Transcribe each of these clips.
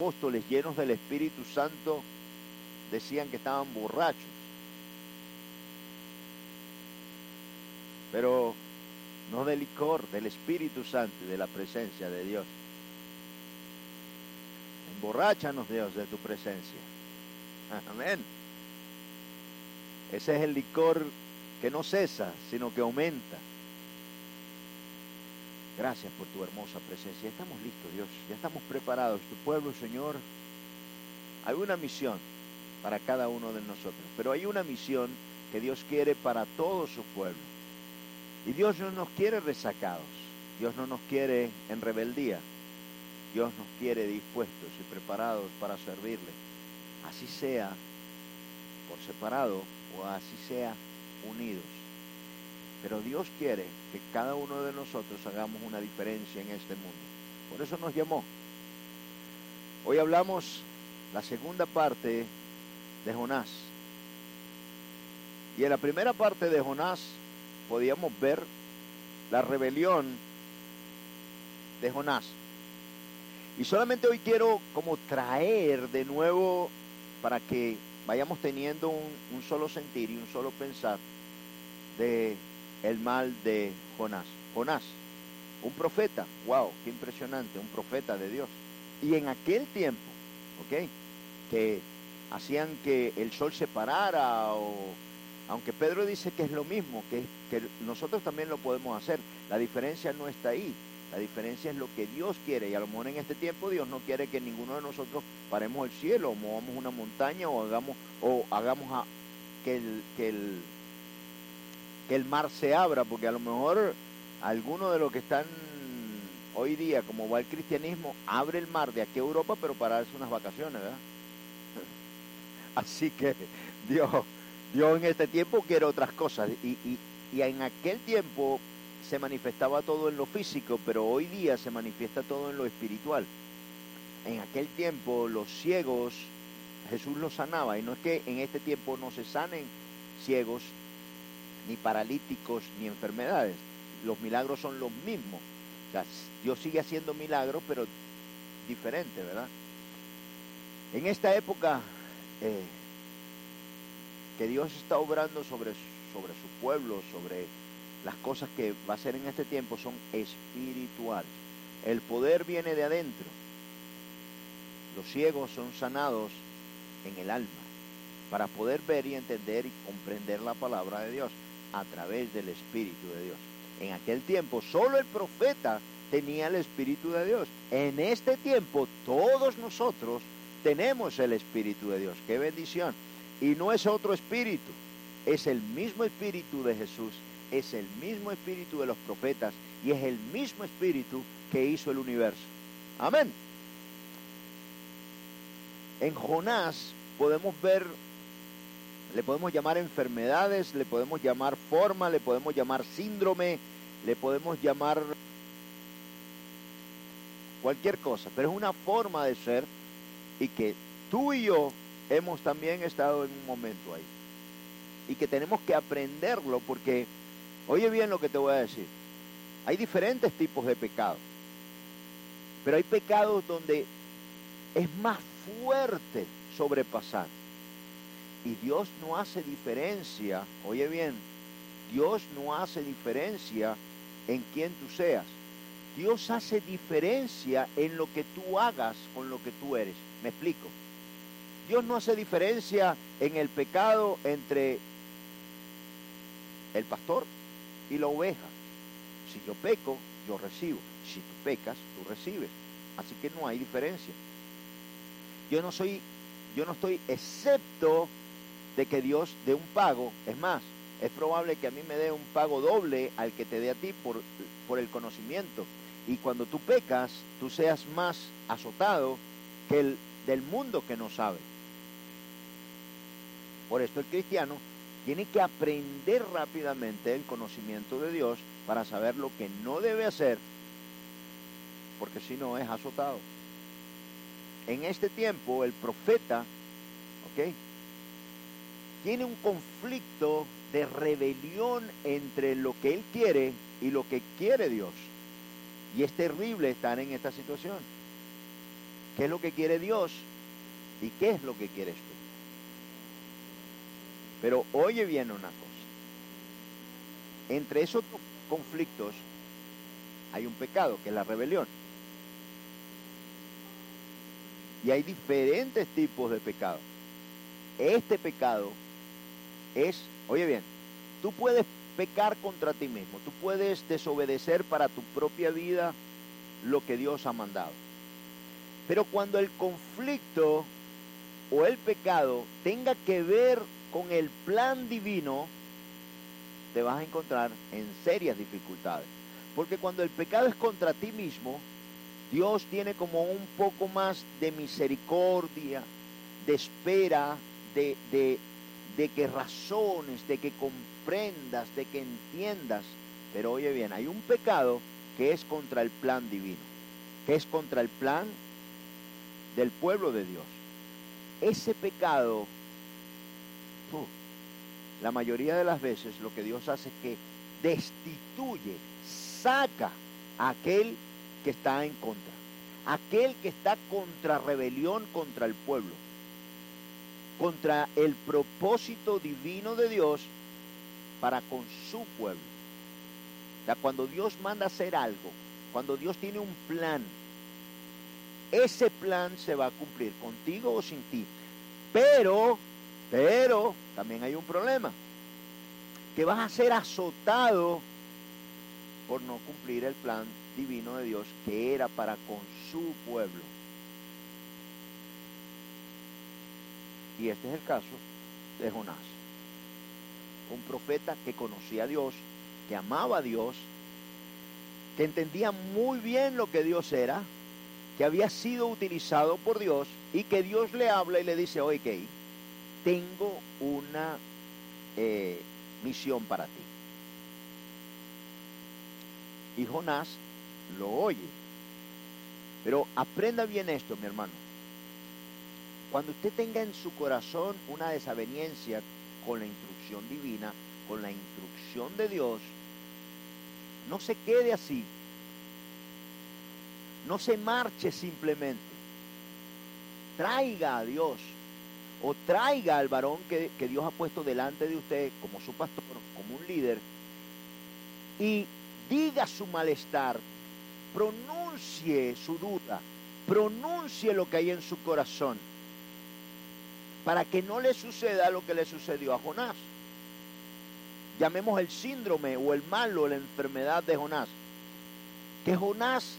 apóstoles llenos del Espíritu Santo decían que estaban borrachos. Pero no del licor, del Espíritu Santo y de la presencia de Dios. Emborráchanos, Dios, de tu presencia. Amén. Ese es el licor que no cesa, sino que aumenta. Gracias por tu hermosa presencia. Estamos listos, Dios. Ya estamos preparados. Tu pueblo, Señor. Hay una misión para cada uno de nosotros, pero hay una misión que Dios quiere para todo su pueblo. Y Dios no nos quiere resacados. Dios no nos quiere en rebeldía. Dios nos quiere dispuestos y preparados para servirle. Así sea por separado o así sea unidos. Pero Dios quiere que cada uno de nosotros hagamos una diferencia en este mundo. Por eso nos llamó. Hoy hablamos la segunda parte de Jonás. Y en la primera parte de Jonás podíamos ver la rebelión de Jonás. Y solamente hoy quiero como traer de nuevo para que vayamos teniendo un, un solo sentir y un solo pensar de el mal de Jonás. Jonás, un profeta, wow, qué impresionante, un profeta de Dios. Y en aquel tiempo, ¿ok? Que hacían que el sol se parara o aunque Pedro dice que es lo mismo, que, nosotros también lo podemos hacer. La diferencia no está ahí. La diferencia es lo que Dios quiere. Y a lo mejor en este tiempo Dios no quiere que ninguno de nosotros paremos el cielo, o movamos una montaña, o hagamos, o hagamos a, que, el, que, el, que el mar se abra, porque a lo mejor algunos de los que están hoy día, como va el cristianismo, abre el mar de aquí a Europa, pero para darse unas vacaciones, ¿verdad? Así que Dios, Dios en este tiempo quiere otras cosas. Y, y, y en aquel tiempo se manifestaba todo en lo físico, pero hoy día se manifiesta todo en lo espiritual. En aquel tiempo los ciegos, Jesús los sanaba, y no es que en este tiempo no se sanen ciegos, ni paralíticos, ni enfermedades. Los milagros son los mismos. O sea, Dios sigue haciendo milagros, pero diferente, ¿verdad? En esta época eh, que Dios está obrando sobre, sobre su pueblo, sobre las cosas que va a hacer en este tiempo son espirituales. El poder viene de adentro. Los ciegos son sanados en el alma para poder ver y entender y comprender la palabra de Dios a través del Espíritu de Dios. En aquel tiempo solo el profeta tenía el Espíritu de Dios. En este tiempo todos nosotros tenemos el Espíritu de Dios. ¡Qué bendición! Y no es otro espíritu, es el mismo Espíritu de Jesús es el mismo espíritu de los profetas y es el mismo espíritu que hizo el universo. Amén. En Jonás podemos ver, le podemos llamar enfermedades, le podemos llamar forma, le podemos llamar síndrome, le podemos llamar cualquier cosa, pero es una forma de ser y que tú y yo hemos también estado en un momento ahí. Y que tenemos que aprenderlo porque Oye bien lo que te voy a decir. Hay diferentes tipos de pecados. Pero hay pecados donde es más fuerte sobrepasar. Y Dios no hace diferencia, oye bien, Dios no hace diferencia en quién tú seas. Dios hace diferencia en lo que tú hagas con lo que tú eres. ¿Me explico? Dios no hace diferencia en el pecado entre el pastor y la oveja. Si yo peco, yo recibo. Si tú pecas, tú recibes. Así que no hay diferencia. Yo no soy, yo no estoy excepto de que Dios dé un pago. Es más, es probable que a mí me dé un pago doble al que te dé a ti por, por el conocimiento. Y cuando tú pecas, tú seas más azotado que el del mundo que no sabe. Por esto el cristiano tiene que aprender rápidamente el conocimiento de Dios para saber lo que no debe hacer, porque si no es azotado. En este tiempo el profeta, ¿ok? Tiene un conflicto de rebelión entre lo que él quiere y lo que quiere Dios. Y es terrible estar en esta situación. ¿Qué es lo que quiere Dios? ¿Y qué es lo que quieres tú? Pero oye bien una cosa. Entre esos conflictos hay un pecado, que es la rebelión. Y hay diferentes tipos de pecado. Este pecado es, oye bien, tú puedes pecar contra ti mismo, tú puedes desobedecer para tu propia vida lo que Dios ha mandado. Pero cuando el conflicto o el pecado tenga que ver con el plan divino, te vas a encontrar en serias dificultades. Porque cuando el pecado es contra ti mismo, Dios tiene como un poco más de misericordia, de espera, de, que razones, de que comprendas, de que entiendas. Pero oye bien, hay un pecado que es contra el plan divino, que es contra el plan del pueblo de Dios. Ese pecado, la mayoría de las veces lo que Dios hace es que destituye, saca a aquel que está en contra, aquel que está contra rebelión contra el pueblo, contra el propósito divino de Dios para con su pueblo. O sea, cuando Dios manda hacer algo, cuando Dios tiene un plan, ese plan se va a cumplir contigo o sin ti. Pero, pero, también hay un problema, que vas a ser azotado por no cumplir el plan divino de Dios que era para con su pueblo. Y este es el caso de Jonás. Un profeta que conocía a Dios, que amaba a Dios, que entendía muy bien lo que Dios era, que había sido utilizado por Dios y que Dios le habla y le dice, oye, tengo una eh, misión para ti. Y Jonás lo oye. Pero aprenda bien esto, mi hermano. Cuando usted tenga en su corazón una desaveniencia con la instrucción divina, con la instrucción de Dios, no se quede así. No se marche simplemente. Traiga a Dios o traiga al varón que, que Dios ha puesto delante de usted como su pastor, como un líder, y diga su malestar, pronuncie su duda, pronuncie lo que hay en su corazón, para que no le suceda lo que le sucedió a Jonás. Llamemos el síndrome o el mal o la enfermedad de Jonás. Que Jonás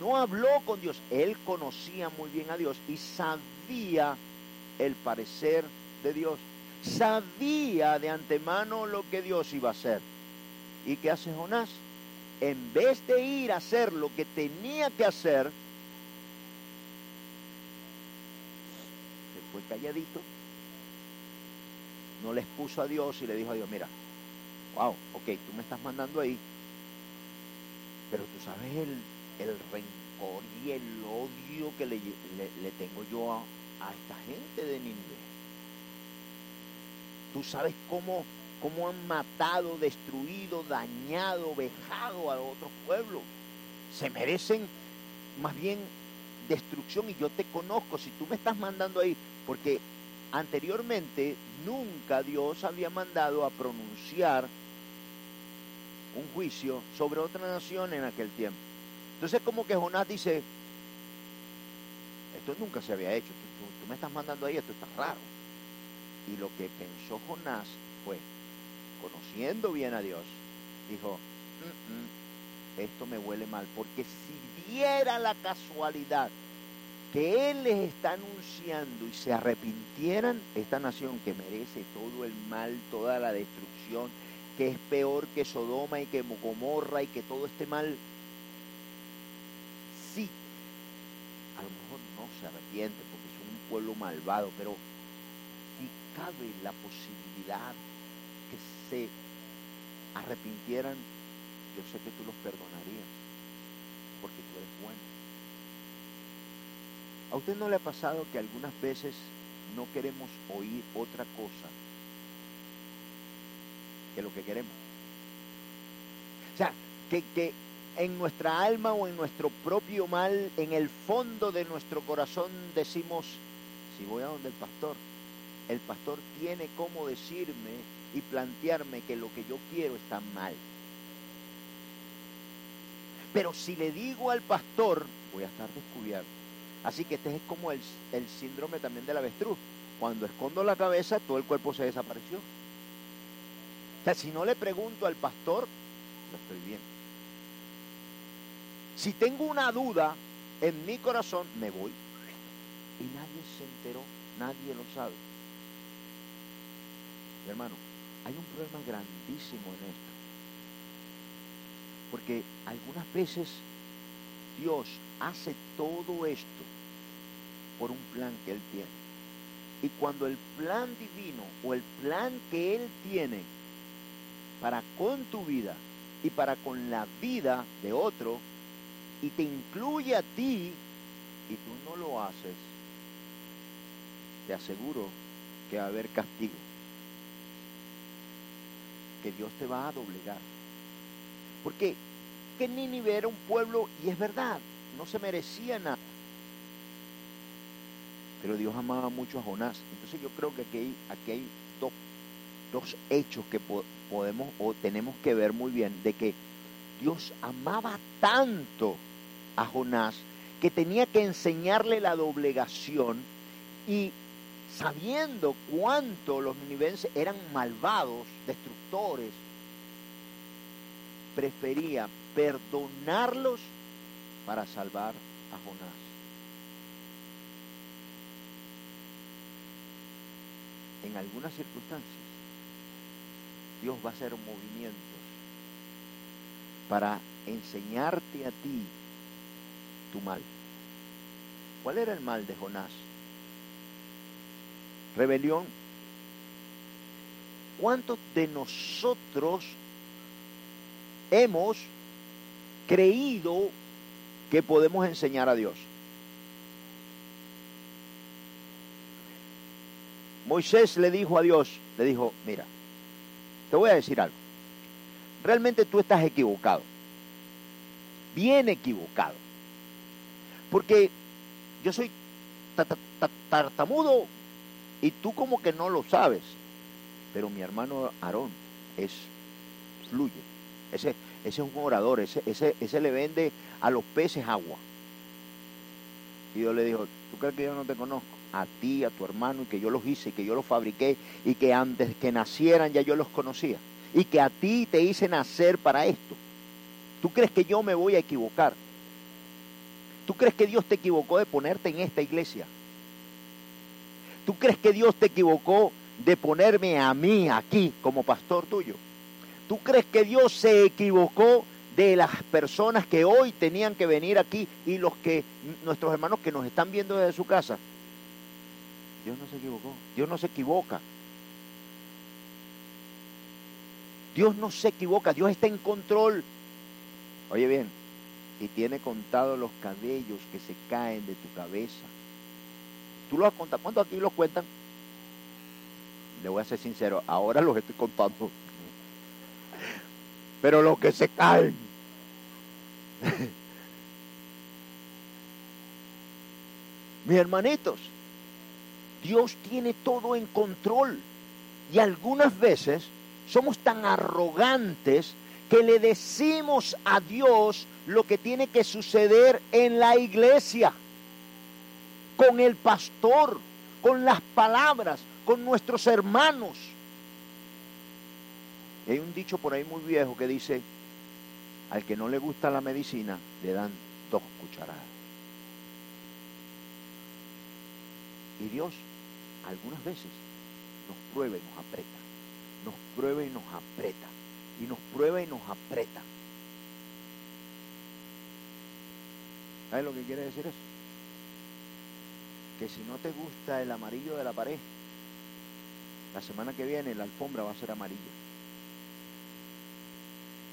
no habló con Dios, él conocía muy bien a Dios y sabía el parecer de Dios. Sabía de antemano lo que Dios iba a hacer. ¿Y qué hace Jonás? En vez de ir a hacer lo que tenía que hacer, se fue calladito, no le expuso a Dios y le dijo a Dios, mira, wow, ok, tú me estás mandando ahí, pero tú sabes el, el rencor y el odio que le, le, tengo yo a, a, esta gente de Nínive. Tú sabes cómo cómo han matado, destruido, dañado, vejado a otros pueblos. Se merecen más bien destrucción y yo te conozco, si tú me estás mandando ahí, porque anteriormente nunca Dios había mandado a pronunciar un juicio sobre otra nación en aquel tiempo. Entonces como que Jonás dice, esto nunca se había hecho, tú, me estás mandando ahí, esto está raro. Y lo que pensó Jonás fue, conociendo bien a Dios, dijo, esto me huele mal, porque si diera la casualidad que Él les está anunciando y se arrepintieran, esta nación que merece todo el mal, toda la destrucción, que es peor que Sodoma y que Gomorra y que todo este mal, sí, a lo mejor no se arrepiente porque son un pueblo malvado, pero si cabe la posibilidad que se arrepintieran, yo sé que tú los perdonarías, porque tú eres bueno. ¿A usted no le ha pasado que algunas veces no queremos oír otra cosa que lo que queremos? O sea, que, que en nuestra alma o en nuestro propio mal, en el fondo de nuestro corazón decimos, si voy a donde el pastor, el pastor tiene como decirme y plantearme que lo que yo quiero está mal. Pero si le digo al pastor, voy a estar descubierto. Así que este es como el, el síndrome también del avestruz. Cuando escondo la cabeza, todo el cuerpo se desapareció. O sea, si no le pregunto al pastor, no estoy bien. Si tengo una duda en mi corazón, me voy. Y nadie se enteró, nadie lo sabe. hermano, hay un problema grandísimo en esto. Porque algunas veces Dios hace todo esto por un plan que Él tiene. Y cuando el plan divino o el plan que Él tiene para con tu vida y para con la vida de otro, y te incluye a ti, y tú no lo haces, te aseguro que va a haber castigo. Que Dios te va a doblegar. Porque que Nínive era un pueblo, y es verdad, no se merecía nada. Pero Dios amaba mucho a Jonás. Entonces yo creo que aquí hay, dos, dos hechos que podemos o tenemos que ver muy bien, de que Dios amaba tanto a Jonás que tenía que enseñarle la doblegación y sabiendo cuánto los ninivenses eran malvados, destructores, prefería perdonarlos para salvar a Jonás. En algunas circunstancias, Dios va a hacer movimientos para enseñarte a ti tu mal. ¿Cuál era el mal de Jonás? Rebelión. ¿Cuántos de nosotros hemos creído que podemos enseñar a Dios? Moisés le dijo a Dios, le dijo, mira, te voy a decir algo. Realmente tú estás equivocado. Bien equivocado. Porque yo soy tartamudo y tú como que no lo sabes. Pero mi hermano Aarón es fluye. Ese, ese es un orador, ese, ese, ese le vende a los peces agua. Y yo le dijo, ¿tú crees que yo no te conozco? A ti, a tu hermano, y que yo los hice, y que yo los fabriqué, y que antes que nacieran ya yo los conocía. Y que a ti te hice nacer para esto. ¿Tú crees que yo me voy a equivocar? ¿Tú crees que Dios te equivocó de ponerte en esta iglesia? ¿Tú crees que Dios te equivocó de ponerme a mí aquí como pastor tuyo? ¿Tú crees que Dios se equivocó de las personas que hoy tenían que venir aquí y los que nuestros hermanos que nos están viendo desde su casa? Dios no se equivocó. Dios no se equivoca. Dios no se equivoca. Dios está en control. Oye bien, y tiene contado los cabellos que se caen de tu cabeza. ¿Tú los has contado? ¿Cuántos aquí los cuentan? Le voy a ser sincero, ahora los estoy contando. Pero los que se caen. Mis hermanitos, Dios tiene todo en control. Y algunas veces somos tan arrogantes que le decimos a Dios lo que tiene que suceder en la iglesia, con el pastor, con las palabras, con nuestros hermanos. Hay un dicho por ahí muy viejo que dice, al que no le gusta la medicina, le dan dos cucharadas. Y Dios algunas veces nos prueba y nos aprieta, nos prueba y nos aprieta y nos prueba y nos aprieta. ¿Sabes lo que quiere decir eso? Que si no te gusta el amarillo de la pared, la semana que viene la alfombra va a ser amarilla.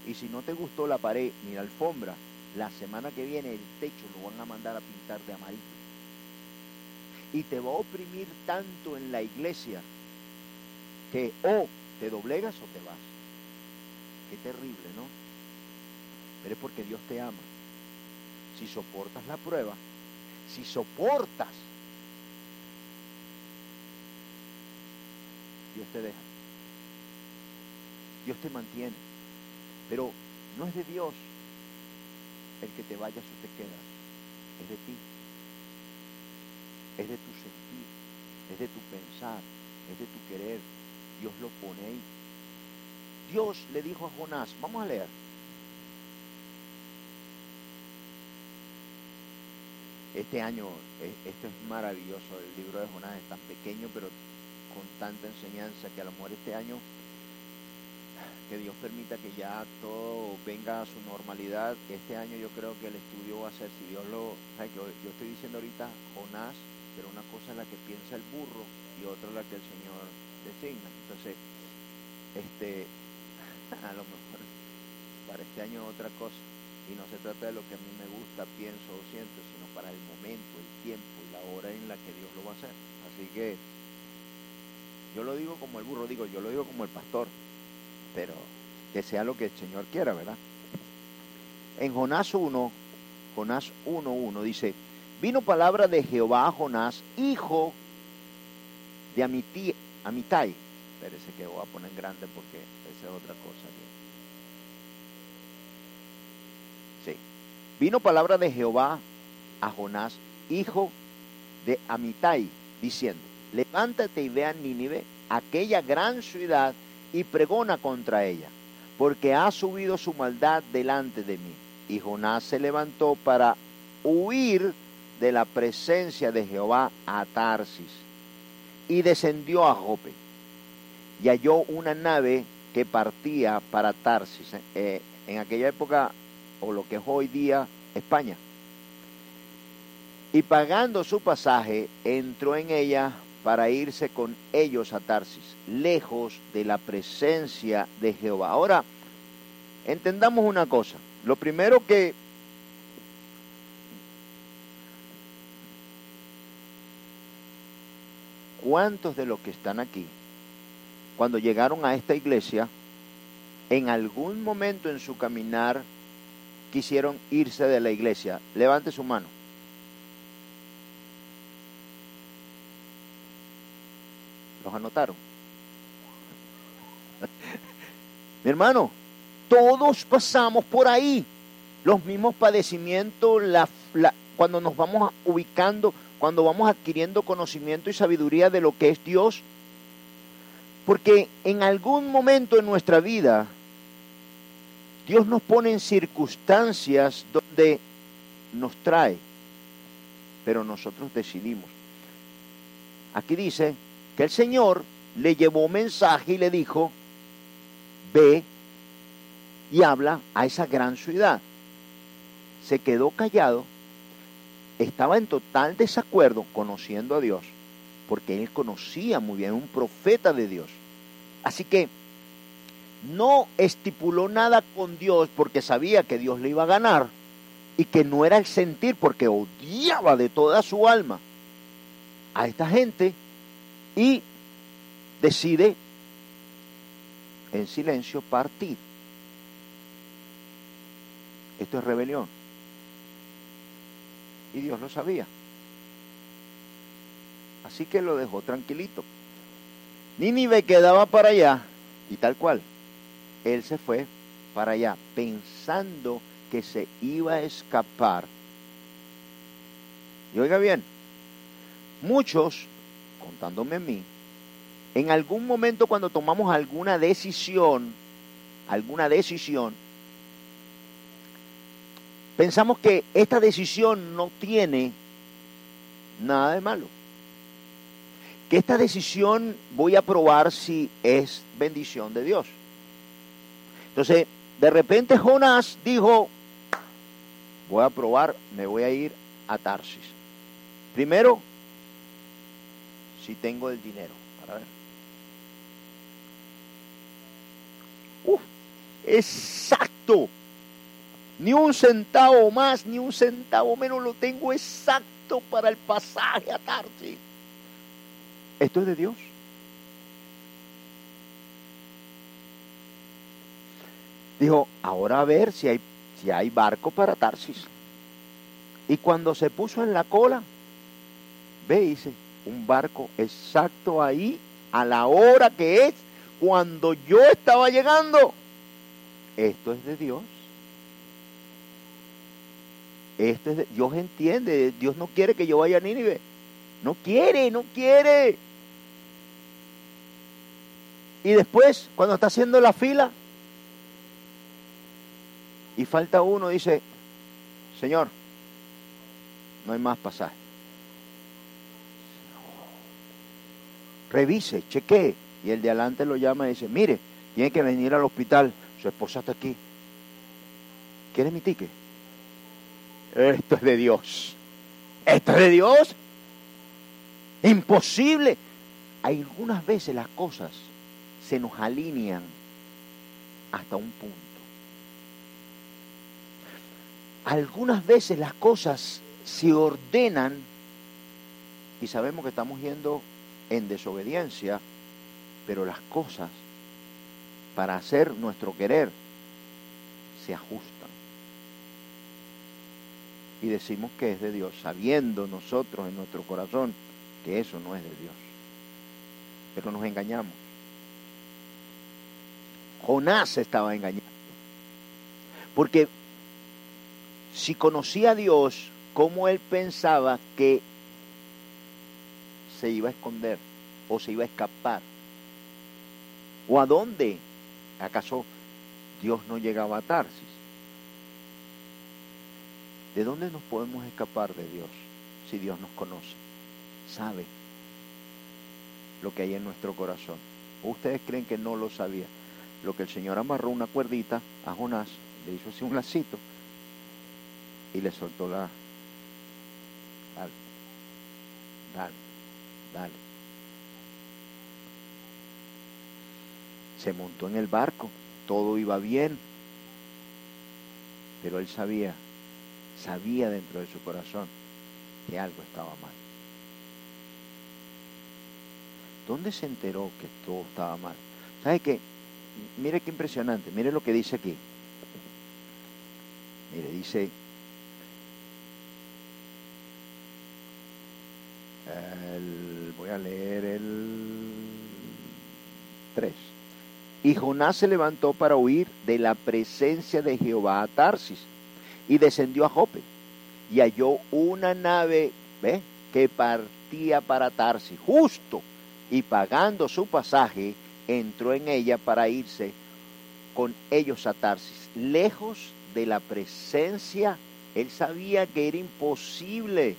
Y si no te gustó la pared ni la alfombra, la semana que viene el techo lo van a mandar a pintar de amarillo. Y te va a oprimir tanto en la iglesia que o te doblegas o te vas. Qué terrible, ¿no? pero es porque Dios te ama. Si soportas la prueba, si soportas, Dios te deja. Dios te mantiene. Pero no es de Dios el que te vayas o te quedas. Es de ti. Es de tu sentir. Es de tu pensar. Es de tu querer. Dios lo pone ahí. Dios le dijo a Jonás, vamos a leer. Este año, esto es maravilloso, el libro de Jonás es tan pequeño, pero con tanta enseñanza que a lo mejor este año que Dios permita que ya todo venga a su normalidad. Este año yo creo que el estudio va a ser, si Dios lo... Yo, yo estoy diciendo ahorita Jonás, pero una cosa es la que piensa el burro y otra la que el Señor designa. Entonces, este, a lo mejor para este año otra cosa. Y no se trata de lo que a mí me gusta, pienso o siento, sino para el momento, el tiempo y la hora en la que Dios lo va a hacer. Así que yo lo digo como el burro, digo, yo lo digo como el pastor pero que sea lo que el Señor quiera, ¿verdad? En Jonás 1, Jonás 1.1 dice, vino palabra de Jehová a Jonás, hijo de Amitai. Amitai. Espérese que voy a poner grande porque esa es otra cosa. Sí. Vino palabra de Jehová a Jonás, hijo de Amitai, diciendo, levántate y ve a Nínive, aquella gran ciudad, y pregona contra ella, porque ha subido su maldad delante de mí. Y Jonás se levantó para huir de la presencia de Jehová a Tarsis y descendió a Jope y halló una nave que partía para Tarsis, eh, en aquella época o lo que es hoy día España. Y pagando su pasaje, entró en ella para irse con ellos a Tarsis, lejos de la presencia de Jehová. Ahora, entendamos una cosa. Lo primero que ¿Cuántos de los que están aquí, cuando llegaron a esta iglesia, en algún momento en su caminar quisieron irse de la iglesia? Levante su mano. anotaron? Mi hermano, todos pasamos por ahí. Los mismos padecimientos, la, cuando nos vamos ubicando, cuando vamos adquiriendo conocimiento y sabiduría de lo que es Dios. Porque en algún momento en nuestra vida, Dios nos pone en circunstancias donde nos trae, pero nosotros decidimos. Aquí dice, que el Señor le llevó mensaje y le dijo, ve y habla a esa gran ciudad. Se quedó callado, estaba en total desacuerdo conociendo a Dios, porque él conocía muy bien, un profeta de Dios. Así que no estipuló nada con Dios porque sabía que Dios le iba a ganar y que no era el sentir porque odiaba de toda su alma a esta gente y decide en silencio partir. Esto es rebelión. Y Dios lo sabía. Así que lo dejó tranquilito. Nínive quedaba para allá y tal cual. Él se fue para allá pensando que se iba a escapar. Y oiga bien, muchos contándome a mí, en algún momento cuando tomamos alguna decisión, alguna decisión, pensamos que esta decisión no tiene nada de malo. Que esta decisión voy a probar si es bendición de Dios. Entonces, de repente Jonás dijo, voy a probar, me voy a ir a Tarsis. Primero, si tengo el dinero. Para ver. Uf, exacto. Ni un centavo más, ni un centavo menos lo tengo exacto para el pasaje a Tarsi. Esto es de Dios. Dijo, ahora a ver si hay si hay barco para Tarsis. Y cuando se puso en la cola, ve, dice, un barco exacto ahí, a la hora que es, cuando yo estaba llegando. Esto es de Dios. Esto es Dios entiende, Dios no quiere que yo vaya a Nínive. No quiere, no quiere. Y después, cuando está haciendo la fila y falta uno, dice, Señor, no hay más pasaje. Revise, chequee. Y el de adelante lo llama y dice, mire, tiene que venir al hospital, su esposa está aquí. ¿Quiere mi ticket? Esto es de Dios. Esto es de Dios. Imposible. Algunas veces las cosas se nos alinean hasta un punto. Algunas veces las cosas se ordenan y sabemos que estamos yendo en desobediencia, pero las cosas para hacer nuestro querer se ajustan. Y decimos que es de Dios, sabiendo nosotros en nuestro corazón que eso no es de Dios. Pero nos engañamos. Jonás estaba engañado. Porque si conocía a Dios, ¿cómo él pensaba que se iba a esconder o se iba a escapar? ¿O a dónde? ¿Acaso Dios no llegaba a Tarsis? ¿De dónde nos podemos escapar de Dios si Dios nos conoce? Sabe lo que hay en nuestro corazón. ustedes creen que no lo sabía? Lo que el Señor amarró una cuerdita a Jonás, le hizo así un lacito y le soltó la... Dale, dale, dale. Se montó en el barco, todo iba bien, pero él sabía, sabía dentro de su corazón que algo estaba mal. ¿Dónde se enteró que todo estaba mal? ¿Sabe qué? Mire qué impresionante, mire lo que dice aquí. Mire, dice, voy a leer el 3. Y Jonás se levantó para huir de la presencia de Jehová a Tarsis y descendió a Jope y halló una nave ¿ve? que partía para Tarsis justo y pagando su pasaje entró en ella para irse con ellos a Tarsis, lejos de la presencia. Él sabía que era imposible,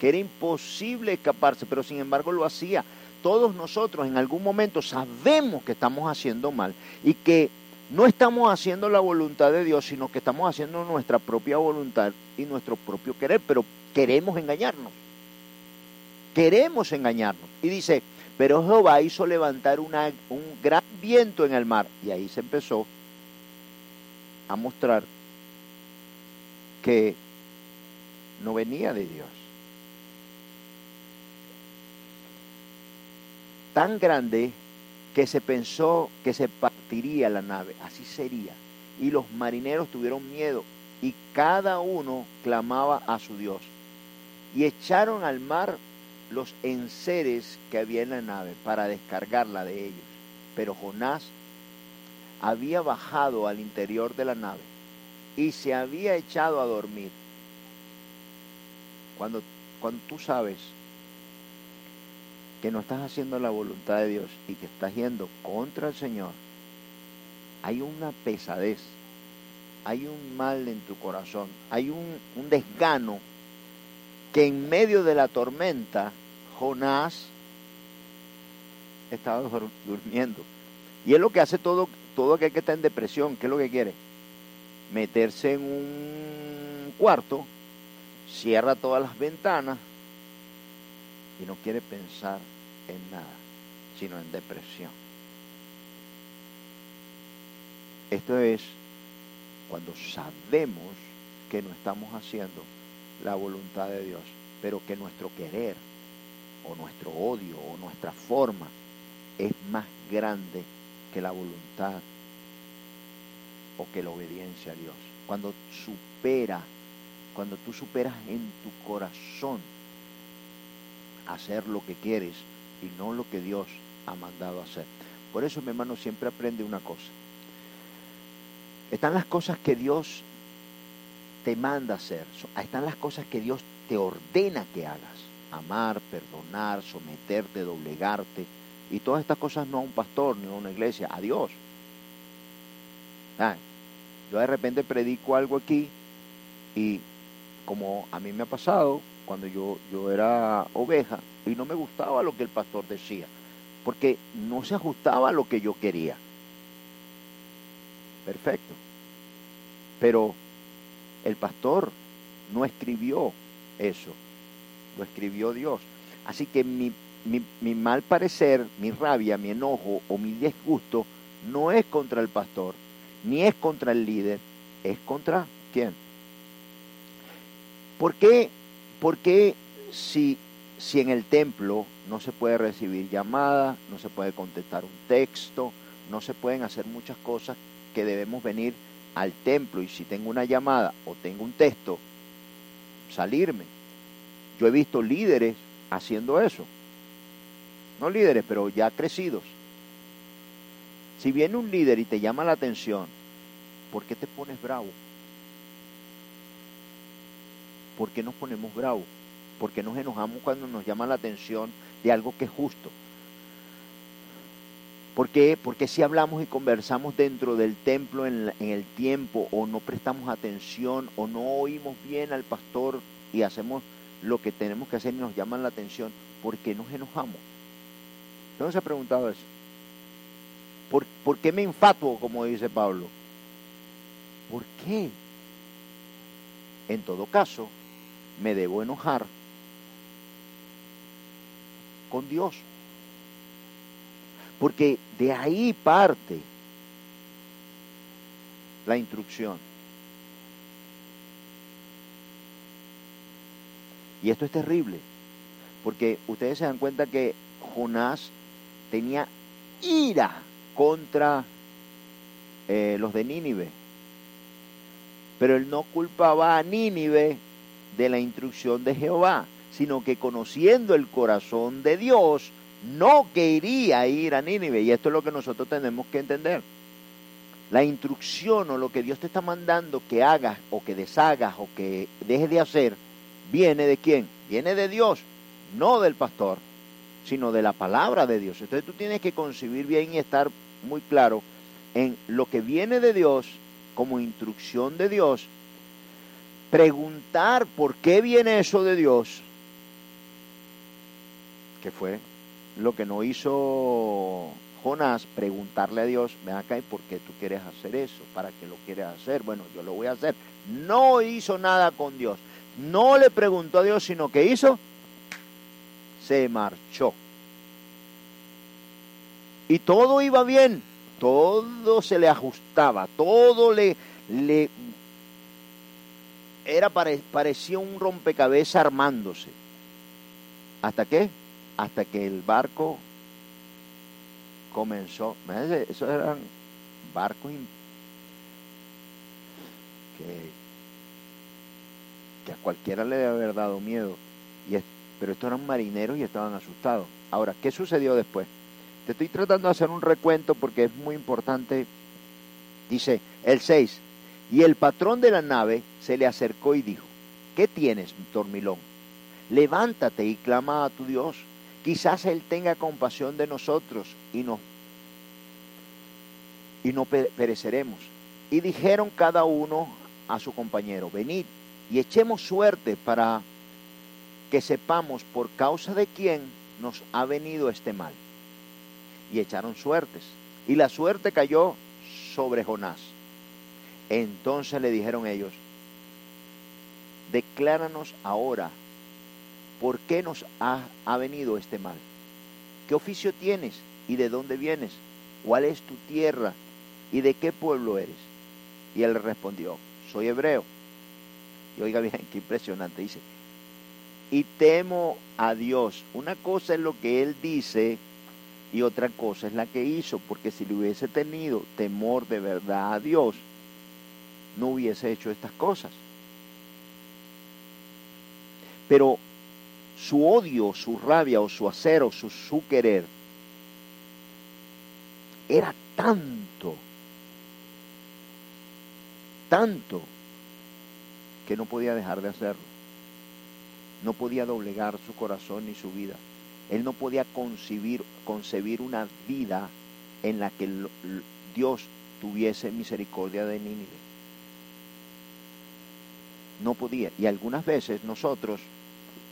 que era imposible escaparse, pero sin embargo lo hacía. Todos nosotros en algún momento sabemos que estamos haciendo mal y que no estamos haciendo la voluntad de Dios, sino que estamos haciendo nuestra propia voluntad y nuestro propio querer, pero queremos engañarnos. Queremos engañarnos. Y dice, pero Jehová hizo levantar un gran viento en el mar. Y ahí se empezó a mostrar que no venía de Dios. Tan grande que se pensó que se la nave. Así sería. Y los marineros tuvieron miedo y cada uno clamaba a su Dios. Y echaron al mar los enseres que había en la nave para descargarla de ellos. Pero Jonás había bajado al interior de la nave y se había echado a dormir. Cuando, cuando tú sabes que no estás haciendo la voluntad de Dios y que estás yendo contra el Señor, hay una pesadez, hay un mal en tu corazón, hay un, un desgano que en medio de la tormenta Jonás estaba durmiendo. Y es lo que hace todo, todo aquel que está en depresión. ¿Qué es lo que quiere? Meterse en un cuarto, cierra todas las ventanas y no quiere pensar en nada, sino en depresión. Esto es cuando sabemos que no estamos haciendo la voluntad de Dios, pero que nuestro querer o nuestro odio o nuestra forma es más grande que la voluntad o que la obediencia a Dios. cuando supera, cuando tú superas en tu corazón hacer lo que quieres y no lo que Dios ha mandado hacer. Por eso, mi hermano, siempre aprende una cosa. Están las cosas que Dios te manda hacer, están las cosas que Dios te ordena que hagas. Amar, perdonar, someterte, doblegarte. Y todas estas cosas no a un pastor ni a una iglesia, a Dios. Ah, yo de repente predico algo aquí y como a mí me ha pasado cuando yo, yo era oveja y no me gustaba lo que el pastor decía, porque no se ajustaba a lo que yo quería. Perfecto. Pero el pastor no escribió eso, lo escribió Dios. Así que mi, mal parecer, mi rabia, mi enojo o mi disgusto no es contra el pastor, ni es contra el líder, es contra quién. ¿Por qué, por qué si, si en el templo no se puede recibir llamada, no se puede contestar un texto, no se pueden hacer muchas cosas que debemos venir al templo y si tengo una llamada o tengo un texto, salirme. Yo he visto líderes haciendo eso. No líderes, pero ya crecidos. Si viene un líder y te llama la atención, ¿por qué te pones bravo? ¿Por qué nos ponemos bravos? ¿Por qué nos enojamos cuando nos llama la atención de algo que es justo? ¿Por qué? Porque si hablamos y conversamos dentro del templo en, el tiempo o no prestamos atención o no oímos bien al pastor y hacemos lo que tenemos que hacer y nos llaman la atención, ¿por qué nos enojamos? ¿No se ha preguntado eso? ¿Por, ¿Por qué me infatuo, como dice Pablo? ¿Por qué? En todo caso, me debo enojar con Dios. Porque de ahí parte la instrucción. Y esto es terrible, porque ustedes se dan cuenta que Jonás tenía ira contra eh, los de Nínive, pero él no culpaba a Nínive de la instrucción de Jehová, sino que conociendo el corazón de Dios, no quería ir a Nínive. Y esto es lo que nosotros tenemos que entender. La instrucción o lo que Dios te está mandando que hagas o que deshagas o que dejes de hacer, viene de quién? Viene de Dios, no del pastor, sino de la palabra de Dios. Entonces tú tienes que concebir bien y estar muy claro en lo que viene de Dios como instrucción de Dios preguntar por qué viene eso de Dios, que fue lo que no hizo Jonás, preguntarle a Dios, ven acá, ¿y por qué tú quieres hacer eso? ¿Para qué lo quieres hacer? Bueno, yo lo voy a hacer. No hizo nada con Dios. No le preguntó a Dios, sino que hizo, se marchó. Y todo iba bien, todo se le ajustaba, todo le, le era parecía un rompecabezas armándose. ¿Hasta qué? Hasta que el barco comenzó. Esos eran barcos que, que a cualquiera le debe haber dado miedo. Y pero estos eran marineros y estaban asustados. Ahora, ¿qué sucedió después? Te estoy tratando de hacer un recuento porque es muy importante. Dice el 6. Y el patrón de la nave se le acercó y dijo, ¿qué tienes, dormilón? Levántate y clama a tu Dios. Quizás Él tenga compasión de nosotros y no, y no pereceremos. Y dijeron cada uno a su compañero, venid y echemos suerte para que sepamos por causa de quién nos ha venido este mal. Y echaron suertes. Y la suerte cayó sobre Jonás entonces le dijeron ellos, decláranos ahora por qué nos ha, venido este mal. ¿Qué oficio tienes y de dónde vienes? ¿Cuál es tu tierra y de qué pueblo eres? Y él respondió, soy hebreo. Y oiga bien, qué impresionante, dice, y temo a Dios. Una cosa es lo que él dice y otra cosa es la que hizo, porque si le hubiese tenido temor de verdad a Dios, no hubiese hecho estas cosas. Pero su odio, su rabia o su acero, su, su querer era tanto, tanto, que no podía dejar de hacerlo. No podía doblegar su corazón ni su vida. Él no podía concebir, concebir una vida en la que Dios tuviese misericordia de Nínive. No podía. Y algunas veces nosotros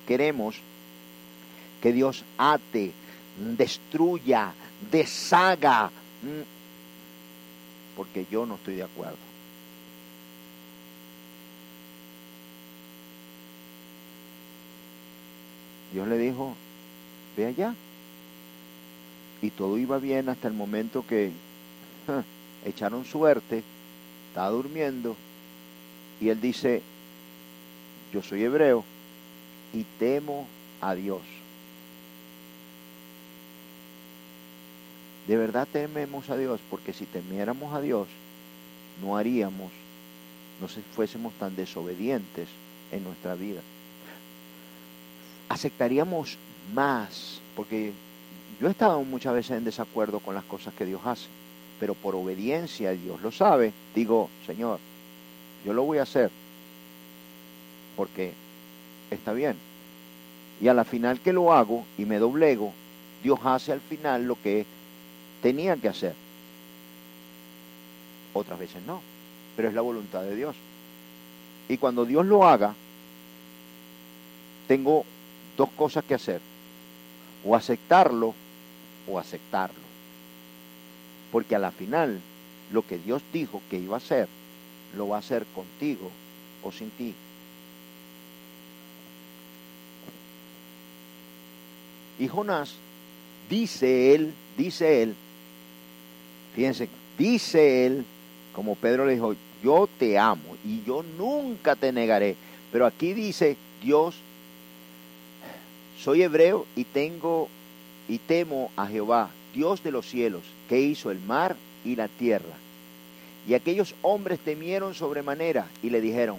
queremos que Dios ate, destruya, deshaga, mm, porque yo no estoy de acuerdo. Dios le dijo, ve allá. Y todo iba bien hasta el momento que echaron suerte, estaba durmiendo, y él dice, yo soy hebreo y temo a Dios. De verdad tememos a Dios, porque si temiéramos a Dios, no haríamos, no fuésemos tan desobedientes en nuestra vida. Aceptaríamos más, porque yo he estado muchas veces en desacuerdo con las cosas que Dios hace, pero por obediencia, Dios lo sabe, digo, Señor, yo lo voy a hacer, porque está bien. Y a la final que lo hago y me doblego, Dios hace al final lo que tenía que hacer. Otras veces no, pero es la voluntad de Dios. Y cuando Dios lo haga, tengo dos cosas que hacer. O aceptarlo o aceptarlo. Porque a la final, lo que Dios dijo que iba a hacer, lo va a hacer contigo o sin ti. Y Jonás, dice él, dice él, fíjense, dice él, como Pedro le dijo, yo te amo y yo nunca te negaré. Pero aquí dice, Dios, soy hebreo y tengo y temo a Jehová, Dios de los cielos, que hizo el mar y la tierra. Y aquellos hombres temieron sobremanera y le dijeron,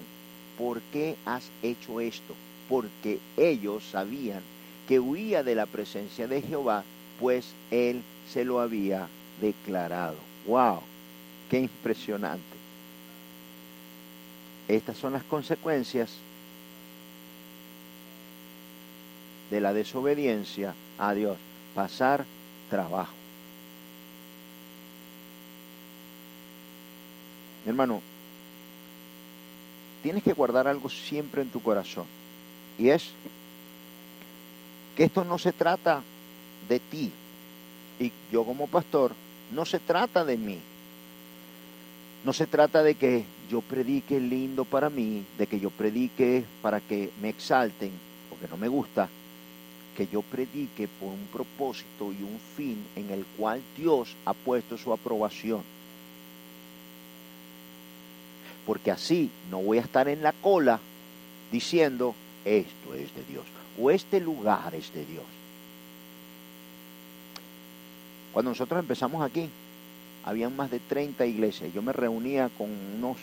¿por qué has hecho esto? Porque ellos sabían que huía de la presencia de Jehová, pues él se lo había declarado. ¡Wow! ¡Qué impresionante! Estas son las consecuencias de la desobediencia a Dios pasar trabajo. hermano, tienes que guardar algo siempre en tu corazón. Y es que esto no se trata de ti. Y yo como pastor, no se trata de mí. No se trata de que yo predique lindo para mí, de que yo predique para que me exalten, porque no me gusta que yo predique por un propósito y un fin en el cual Dios ha puesto su aprobación. Porque así no voy a estar en la cola diciendo, esto es de Dios, o este lugar es de Dios. Cuando nosotros empezamos aquí, habían más de 30 iglesias. Yo me reunía con unos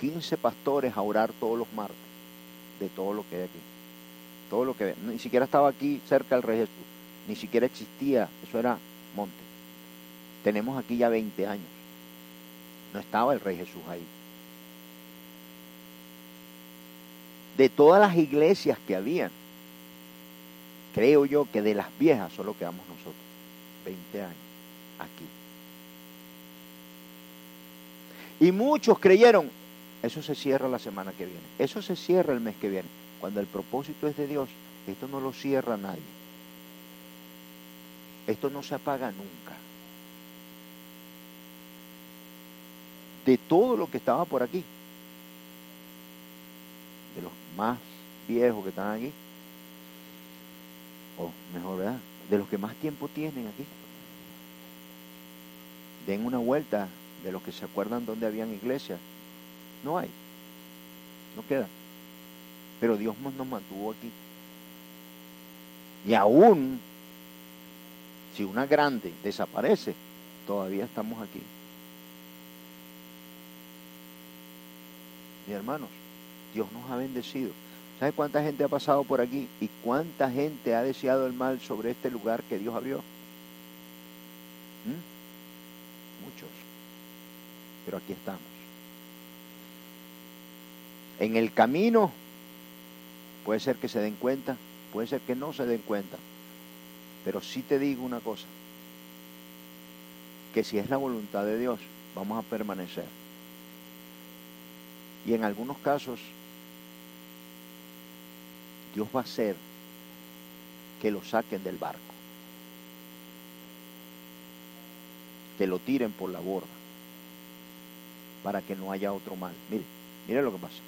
15 pastores a orar todos los martes de todo lo que hay aquí todo lo que ni siquiera estaba aquí cerca del Rey Jesús, ni siquiera existía, eso era monte. Tenemos aquí ya 20 años, no estaba el Rey Jesús ahí. De todas las iglesias que habían, creo yo que de las viejas solo quedamos nosotros, 20 años aquí. Y muchos creyeron, eso se cierra la semana que viene, eso se cierra el mes que viene cuando el propósito es de Dios, esto no lo cierra nadie. Esto no se apaga nunca. De todo lo que estaba por aquí, de los más viejos que están aquí, o mejor, ¿verdad? De los que más tiempo tienen aquí. Den una vuelta de los que se acuerdan donde habían iglesias. No hay. No queda. Pero Dios nos mantuvo aquí. Y aún si una grande desaparece, todavía estamos aquí. mis hermanos, Dios nos ha bendecido. ¿Sabe cuánta gente ha pasado por aquí y cuánta gente ha deseado el mal sobre este lugar que Dios abrió? ¿Mm? Muchos. Pero aquí estamos. En el camino puede ser que se den cuenta, puede ser que no se den cuenta. Pero sí te digo una cosa, que si es la voluntad de Dios, vamos a permanecer. Y en algunos casos, Dios va a hacer que lo saquen del barco, que lo tiren por la borda, para que no haya otro mal. Mire, mire lo que pasa.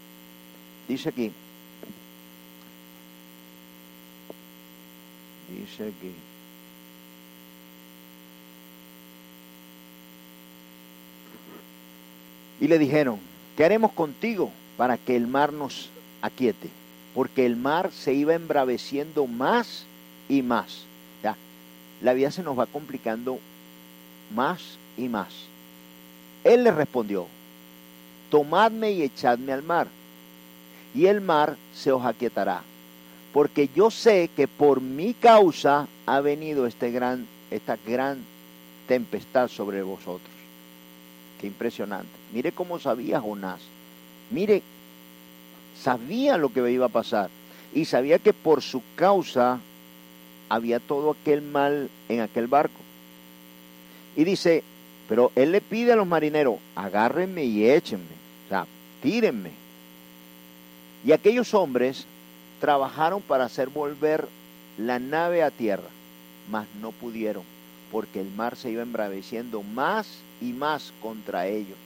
Dice aquí, dice aquí, y le dijeron, ¿qué haremos contigo para que el mar nos aquiete? Porque el mar se iba embraveciendo más y más. La vida se nos va complicando más y más. Él le respondió, tomadme y echadme al mar, y el mar se os aquietará, porque yo sé que por mi causa ha venido este gran, esta gran tempestad sobre vosotros. Qué impresionante. Mire cómo sabía Jonás. Mire, sabía lo que iba a pasar. Y sabía que por su causa había todo aquel mal en aquel barco. Y dice, pero él le pide a los marineros, agárrenme y échenme. O sea, tírenme. Y aquellos hombres trabajaron para hacer volver la nave a tierra, mas no pudieron, porque el mar se iba embraveciendo más y más contra ellos.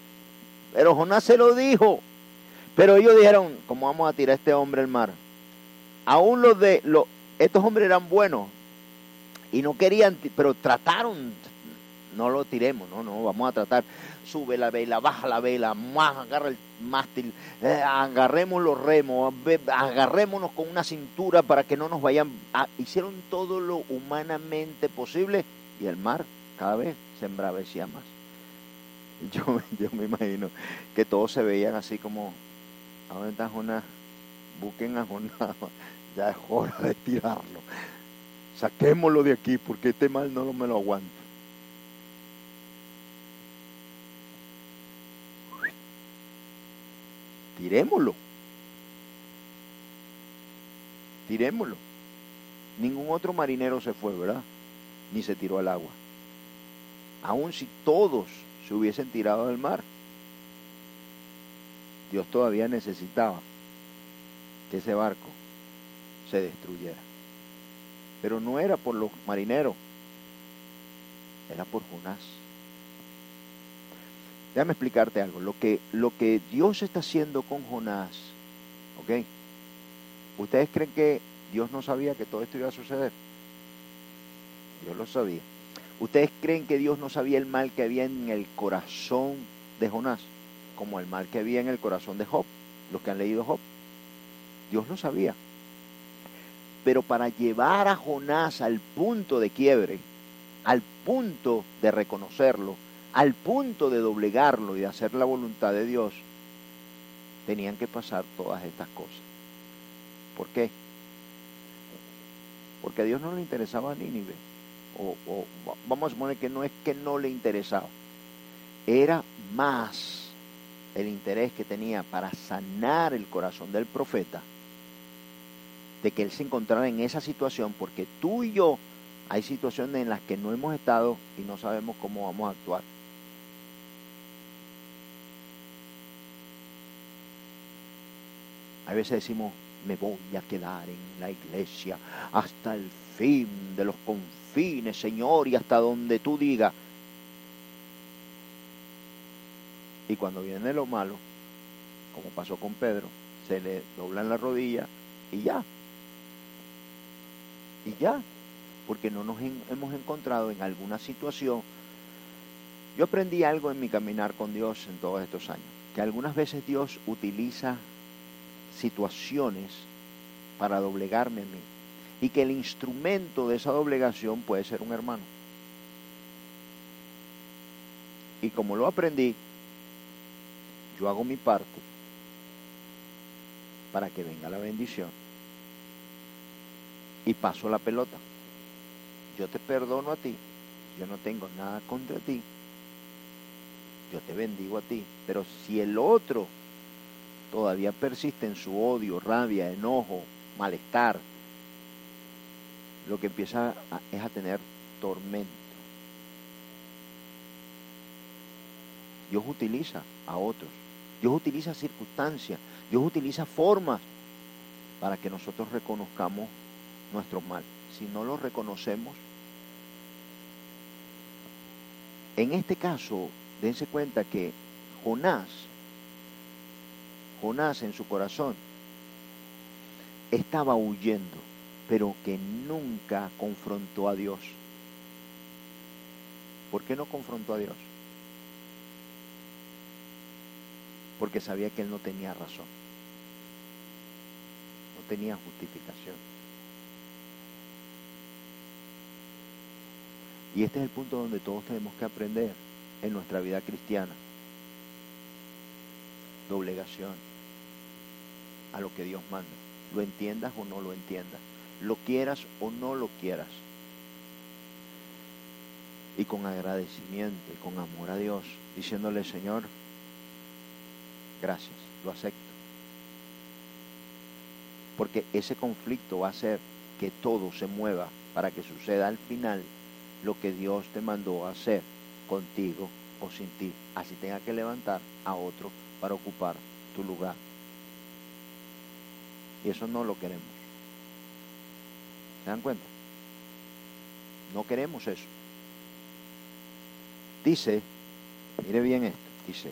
Pero Jonás se lo dijo. Pero ellos dijeron, ¿cómo vamos a tirar a este hombre al mar? Aún los de los, estos hombres eran buenos y no querían, pero trataron, no lo tiremos, no, no, vamos a tratar. Sube la vela, baja la vela, más agarra el mástil, eh, agarremos los remos, agarrémonos con una cintura para que no nos vayan. hicieron todo lo humanamente posible y el mar cada vez se embravecía más. Yo, yo me imagino que todos se veían así como, ¿a dónde está Jonás? Busquen a Jonás, ya es hora de tirarlo. Saquémoslo de aquí porque este mal no me lo aguanto. Tirémoslo. Tirémoslo. Ningún otro marinero se fue, ¿verdad? Ni se tiró al agua. Aun si todos se hubiesen tirado al mar, Dios todavía necesitaba que ese barco se destruyera. Pero no era por los marineros, era por Jonás. Déjame explicarte algo. Lo que, lo que Dios está haciendo con Jonás, ¿ok? ¿Ustedes creen que Dios no sabía que todo esto iba a suceder? Dios lo sabía. ¿Ustedes creen que Dios no sabía el mal que había en el corazón de Jonás? Como el mal que había en el corazón de Job, los que han leído Job. Dios lo sabía. Pero para llevar a Jonás al punto de quiebre, al punto de reconocerlo, al punto de doblegarlo y de hacer la voluntad de Dios, tenían que pasar todas estas cosas. ¿Por qué? Porque a Dios no le interesaba Nínive. O, o vamos a suponer que no es que no le interesaba. Era más el interés que tenía para sanar el corazón del profeta de que él se encontrara en esa situación, porque tú y yo hay situaciones en las que no hemos estado y no sabemos cómo vamos a actuar. A veces decimos, me voy a quedar en la iglesia hasta el fin de los confines, Señor, y hasta donde tú digas. Y cuando viene lo malo, como pasó con Pedro, se le doblan la rodilla y ya. Y ya, porque no nos hemos encontrado en alguna situación. Yo aprendí algo en mi caminar con Dios en todos estos años, que algunas veces Dios utiliza situaciones para doblegarme a mí. Y que el instrumento de esa doblegación puede ser un hermano. Y como lo aprendí, yo hago mi parte para que venga la bendición. Y paso la pelota. Yo te perdono a ti, yo no tengo nada contra ti, yo te bendigo a ti, pero si el otro todavía persiste en su odio, rabia, enojo, malestar, lo que empieza es a tener tormento. Dios utiliza a otros, Dios utiliza circunstancias, Dios utiliza formas para que nosotros reconozcamos nuestro mal. Si no lo reconocemos, en este caso, dense cuenta que Jonás, Jonás en su corazón, estaba huyendo, pero que nunca confrontó a Dios. ¿Por qué no confrontó a Dios? Porque sabía que él no tenía razón, no tenía justificación. Y este es el punto donde todos tenemos que aprender en nuestra vida cristiana. Doblegación a lo que Dios manda. Lo entiendas o no lo entiendas. Lo quieras o no lo quieras. Y con agradecimiento y con amor a Dios, diciéndole, Señor, gracias, lo acepto. Porque ese conflicto va a hacer que todo se mueva para que suceda al final lo que Dios te mandó a hacer contigo o sin ti. Así tenga que levantar a otro para ocupar tu lugar. Y eso no lo queremos. ¿Se dan cuenta? No queremos eso. Dice, mire bien esto, dice,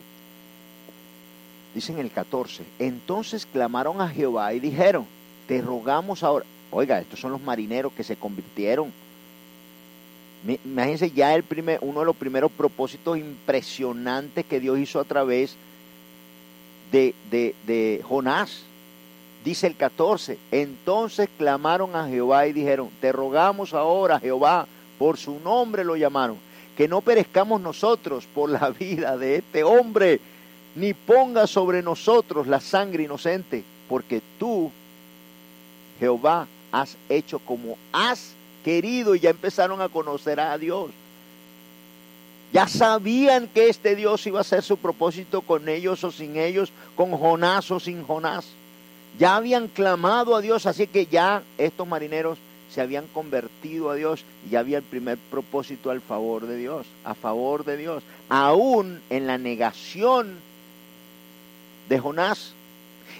dice en el 14, entonces clamaron a Jehová y dijeron, te rogamos ahora, oiga, estos son los marineros que se convirtieron. Imagínense ya el primer, uno de los primeros propósitos impresionantes que Dios hizo a través de, de, Jonás. Dice el 14, entonces clamaron a Jehová y dijeron, te rogamos ahora, Jehová, por su nombre lo llamaron, que no perezcamos nosotros por la vida de este hombre, ni ponga sobre nosotros la sangre inocente, porque tú, Jehová, has hecho como has querido y ya empezaron a conocer a Dios. Ya sabían que este Dios iba a hacer su propósito con ellos o sin ellos, con Jonás o sin Jonás. Ya habían clamado a Dios, así que ya estos marineros se habían convertido a Dios y ya había el primer propósito al favor de Dios, a favor de Dios. Aún en la negación de Jonás.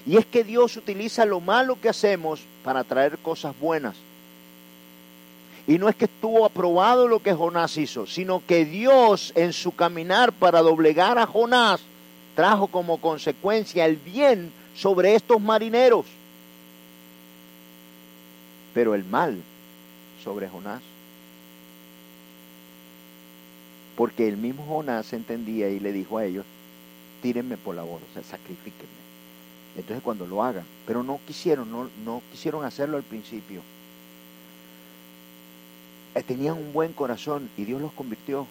Y es que Dios utiliza lo malo que hacemos para traer cosas buenas. Y no es que estuvo aprobado lo que Jonás hizo, sino que Dios en su caminar para doblegar a Jonás trajo como consecuencia el bien sobre estos marineros. Pero el mal sobre Jonás. Porque el mismo Jonás entendía y le dijo a ellos, tírenme por la borda, o sea, sacrifíquenme. Entonces cuando lo hagan, pero no quisieron, no, no quisieron hacerlo al principio. Eh, tenían un buen corazón y Dios los convirtió.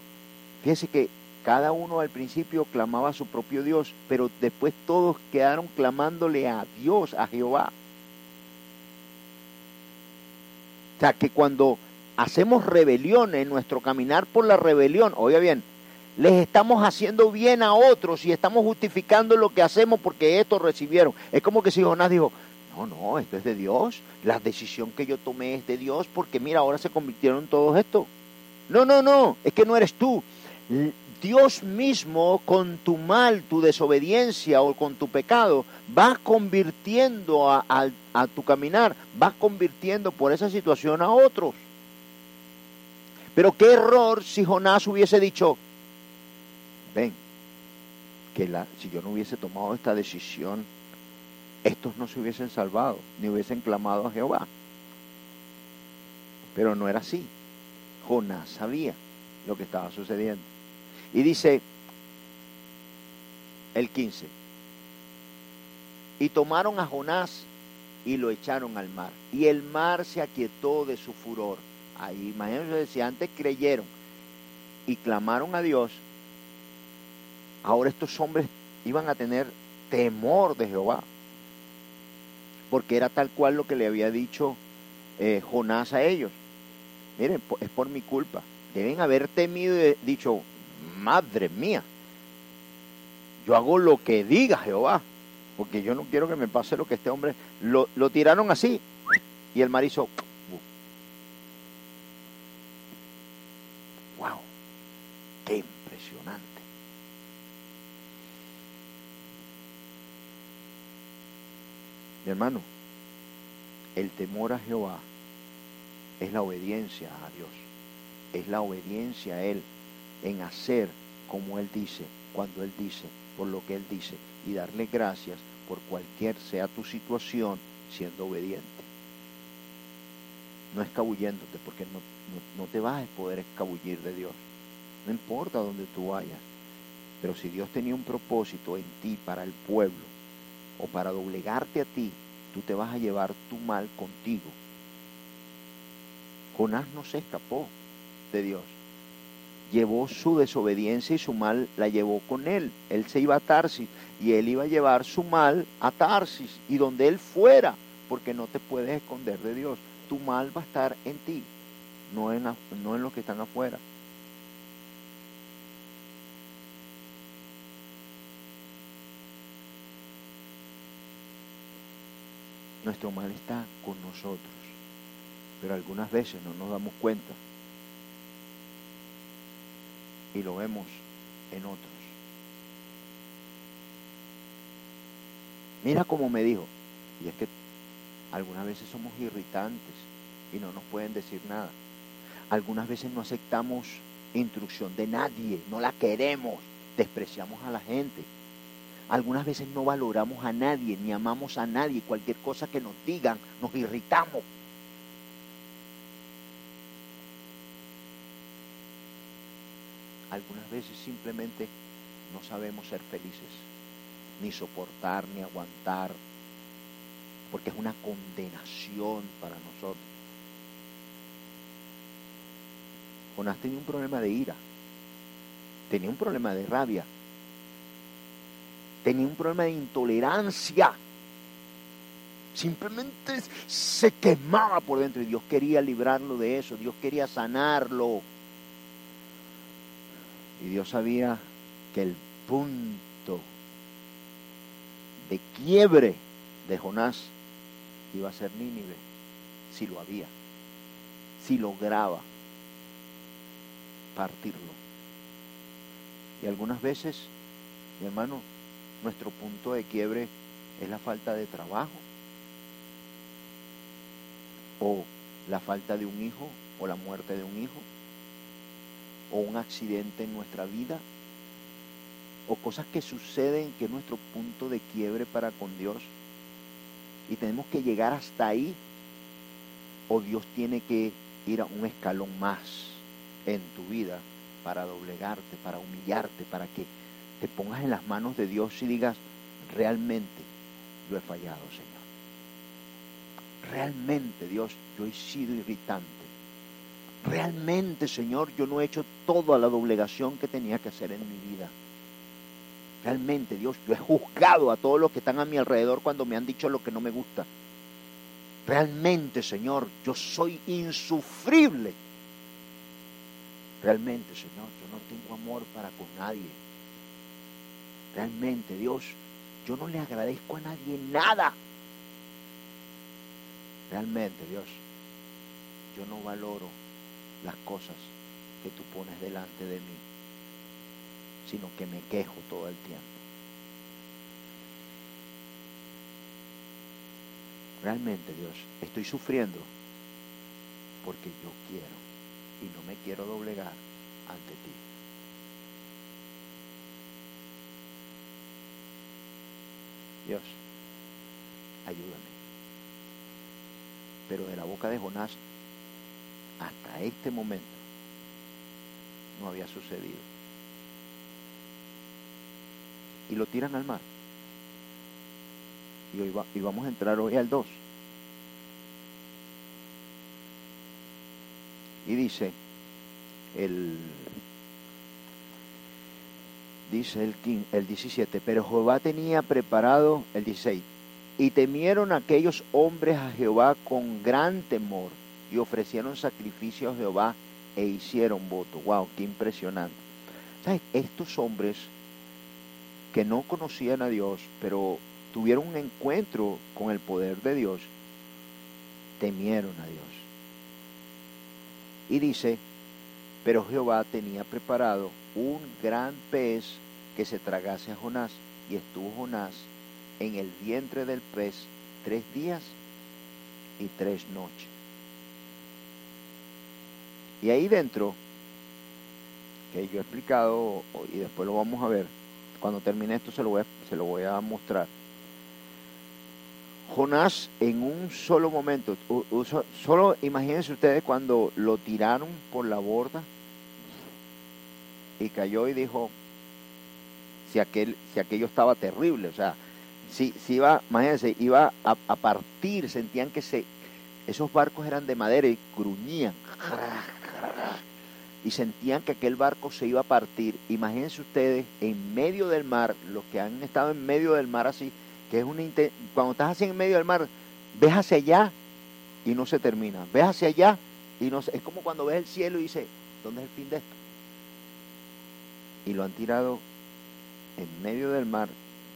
Fíjense que cada uno al principio clamaba a su propio Dios, pero después todos quedaron clamándole a Dios, a Jehová. O sea, que cuando hacemos rebelión en nuestro caminar por la rebelión, oiga bien, les estamos haciendo bien a otros y estamos justificando lo que hacemos porque estos recibieron. Es como que si Jonás dijo, no, no, esto es de Dios. La decisión que yo tomé es de Dios porque mira, ahora se convirtieron todos esto. No, no, no, es que no eres tú. Dios mismo con tu mal, tu desobediencia o con tu pecado, va convirtiendo a, a tu caminar, va convirtiendo por esa situación a otros. Pero qué error si Jonás hubiese dicho, ven, que si yo no hubiese tomado esta decisión, estos no se hubiesen salvado, ni hubiesen clamado a Jehová. Pero no era así. Jonás sabía lo que estaba sucediendo. Y dice el 15, y tomaron a Jonás y lo echaron al mar. Y el mar se aquietó de su furor. Ahí, imagínense, si antes creyeron y clamaron a Dios, ahora estos hombres iban a tener temor de Jehová. porque era tal cual lo que le había dicho eh, Jonás a ellos. Miren, es por mi culpa. Deben haber temido y dicho, madre mía, yo hago lo que diga Jehová, porque yo no quiero que me pase lo que este hombre... Lo, lo tiraron así y el mar hizo... ¡Wow! ¡Qué impresionante! Mi hermano, el temor a Jehová es la obediencia a Dios, es la obediencia a Él en hacer como Él dice, cuando Él dice, por lo que Él dice, y darle gracias por cualquier sea tu situación, siendo obediente. No escabulléndote, porque no, no, te vas a poder escabullir de Dios. No importa dónde tú vayas. Pero si Dios tenía un propósito en ti para el pueblo, o para doblegarte a ti, tú te vas a llevar tu mal contigo. Jonás no se escapó de Dios. Llevó su desobediencia y su mal la llevó con él. Él se iba a Tarsis y él iba a llevar su mal a Tarsis y donde él fuera, porque no te puedes esconder de Dios. Tu mal va a estar en ti, no en, no en los que están afuera. Nuestro mal está con nosotros, pero algunas veces no nos damos cuenta y lo vemos en otros. Mira cómo me dijo, y es que algunas veces somos irritantes y no nos pueden decir nada. Algunas veces no aceptamos instrucción de nadie, no la queremos, despreciamos a la gente. Algunas veces no valoramos a nadie, ni amamos a nadie. Cualquier cosa que nos digan, nos irritamos. Algunas veces simplemente no sabemos ser felices, ni soportar, ni aguantar, porque es una condenación para nosotros. Jonás tenía un problema de ira, tenía un problema de rabia, tenía un problema de intolerancia. Simplemente se quemaba por dentro y Dios quería librarlo de eso, Dios quería sanarlo. Y Dios sabía que el punto de quiebre de Jonás iba a ser Nínive, si lo había, si lograba partirlo. Y algunas veces, mi hermano, nuestro punto de quiebre es la falta de trabajo, o la falta de un hijo, o la muerte de un hijo, o un accidente en nuestra vida, o cosas que suceden que es nuestro punto de quiebre para con Dios. Y tenemos que llegar hasta ahí, o Dios tiene que ir a un escalón más en tu vida para doblegarte, para humillarte, para que te pongas en las manos de Dios y digas, realmente yo he fallado, Señor. Realmente, Dios, yo he sido irritante. Realmente, Señor, yo no he hecho toda la doblegación que tenía que hacer en mi vida. Realmente, Dios, yo he juzgado a todos los que están a mi alrededor cuando me han dicho lo que no me gusta. Realmente, Señor, yo soy insufrible. Realmente, Señor, yo no tengo amor para con nadie. Realmente, Dios, yo no le agradezco a nadie nada. Realmente, Dios, yo no valoro las cosas que tú pones delante de mí, sino que me quejo todo el tiempo. Realmente, Dios, estoy sufriendo porque yo quiero y no me quiero doblegar ante ti. Dios, ayúdame. Pero de la boca de Jonás hasta este momento no había sucedido. Y lo tiran al mar. Y, hoy y vamos a entrar hoy al 2. Y dice el dice el, el 17, pero Jehová tenía preparado el 16, Y temieron aquellos hombres a Jehová con gran temor y ofrecieron sacrificio a Jehová e hicieron voto. ¡Wow! ¡Qué impresionante! ¿Sabes? Estos hombres que no conocían a Dios, pero tuvieron un encuentro con el poder de Dios, temieron a Dios. Y dice, pero Jehová tenía preparado un gran pez que se tragase a Jonás, y estuvo Jonás en el vientre del pez tres días y tres noches. Y ahí dentro, que yo he explicado y después lo vamos a ver, cuando termine esto se lo voy a, se lo voy a mostrar. Jonás en un solo momento, solo imagínense ustedes cuando lo tiraron por la borda y cayó y dijo, si, aquel, si aquello estaba terrible, o sea, si, si iba, imagínense, iba a, partir, sentían que se, esos barcos eran de madera y gruñían y sentían que aquel barco se iba a partir. Imagínense ustedes en medio del mar, los que han estado en medio del mar así, que es una cuando estás así en medio del mar, ves hacia allá y no se termina, ves hacia allá y no se, es como cuando ves el cielo y dices, ¿dónde es el fin de esto? Y lo han tirado en medio del mar,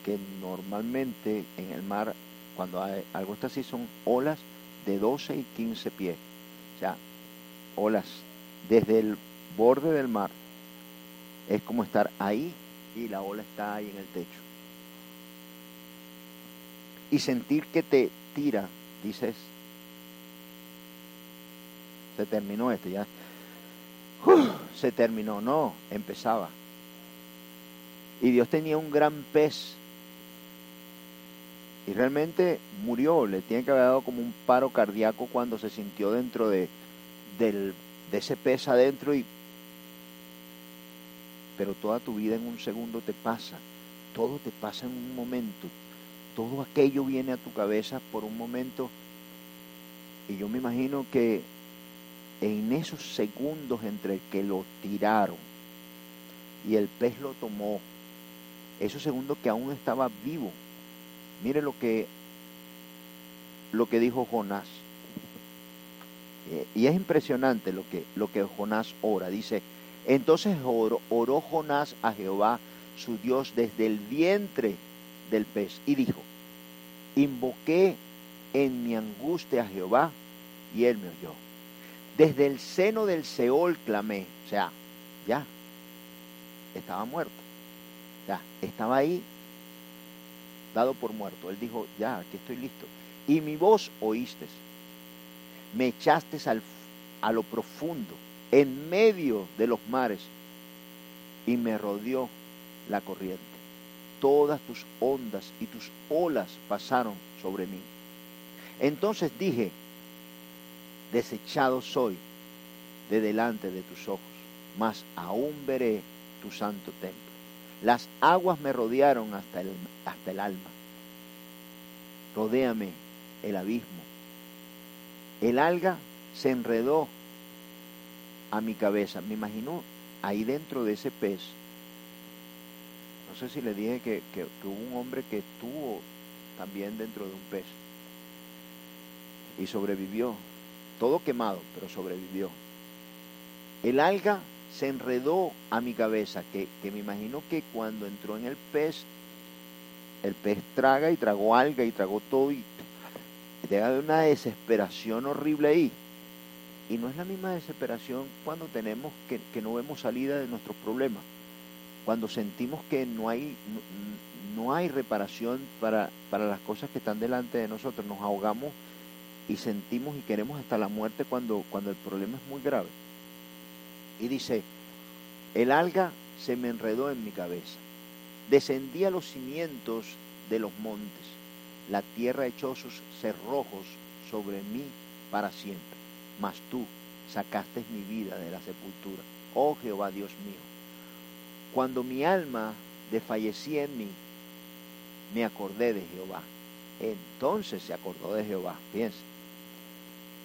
que normalmente en el mar, cuando hay, algo está así, son olas de 12 y 15 pies. O sea, olas desde el borde del mar. Es como estar ahí y la ola está ahí en el techo. Y sentir que te tira, dices, se terminó esto ya. se terminó, no, empezaba. Y Dios tenía un gran pez. Y realmente murió, le tiene que haber dado como un paro cardíaco cuando se sintió dentro de, del, de ese pez adentro pero toda tu vida en un segundo te pasa, todo te pasa en un momento, todo aquello viene a tu cabeza por un momento. Y yo me imagino que en esos segundos entre que lo tiraron y el pez lo tomó, esos segundos que aún estaba vivo, mire lo que lo que dijo Jonás. Eh, y es impresionante lo que, lo que Jonás ora. Dice, entonces oró, oró Jonás a Jehová, su Dios, desde el vientre del pez y dijo, invoqué en mi angustia a Jehová y él me oyó. Desde el seno del Seol clamé, o sea, ya, estaba muerto, ya, estaba ahí, dado por muerto. Él dijo, ya, aquí estoy listo. Y mi voz oíste, me echaste al, a lo profundo en medio de los mares y me rodeó la corriente. Todas tus ondas y tus olas pasaron sobre mí. Entonces dije, desechado soy de delante de tus ojos, mas aún veré tu santo templo. Las aguas me rodearon hasta el, hasta el alma. Rodéame el abismo. El alga se enredó a mi cabeza. Me imagino ahí dentro de ese pez. No sé si le dije que, que, hubo un hombre que estuvo también dentro de un pez y sobrevivió. Todo quemado, pero sobrevivió. El alga se enredó a mi cabeza, que, que me imagino que cuando entró en el pez, el pez traga y tragó alga y tragó todo y te da una desesperación horrible ahí. Y no es la misma desesperación cuando tenemos que, no vemos salida de nuestros problemas, cuando sentimos que no hay, no, hay reparación para, para las cosas que están delante de nosotros, nos ahogamos y sentimos y queremos hasta la muerte cuando, cuando el problema es muy grave. Y dice, el alga se me enredó en mi cabeza, descendí a los cimientos de los montes, la tierra echó sus cerrojos sobre mí para siempre mas tú sacaste mi vida de la sepultura. Oh Jehová Dios mío, cuando mi alma desfallecía en mí, me acordé de Jehová. Entonces se acordó de Jehová, fíjense.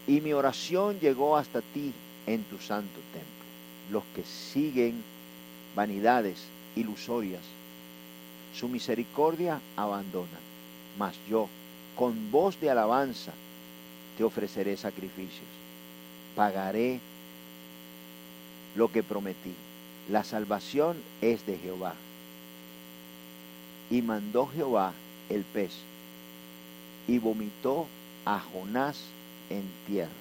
Y mi oración llegó hasta ti en tu santo templo. Los que siguen vanidades ilusorias, su misericordia abandonan, mas yo con voz de alabanza te ofreceré sacrificios. Pagaré lo que prometí. La salvación es de Jehová. Y mandó Jehová el pez y vomitó a Jonás en tierra.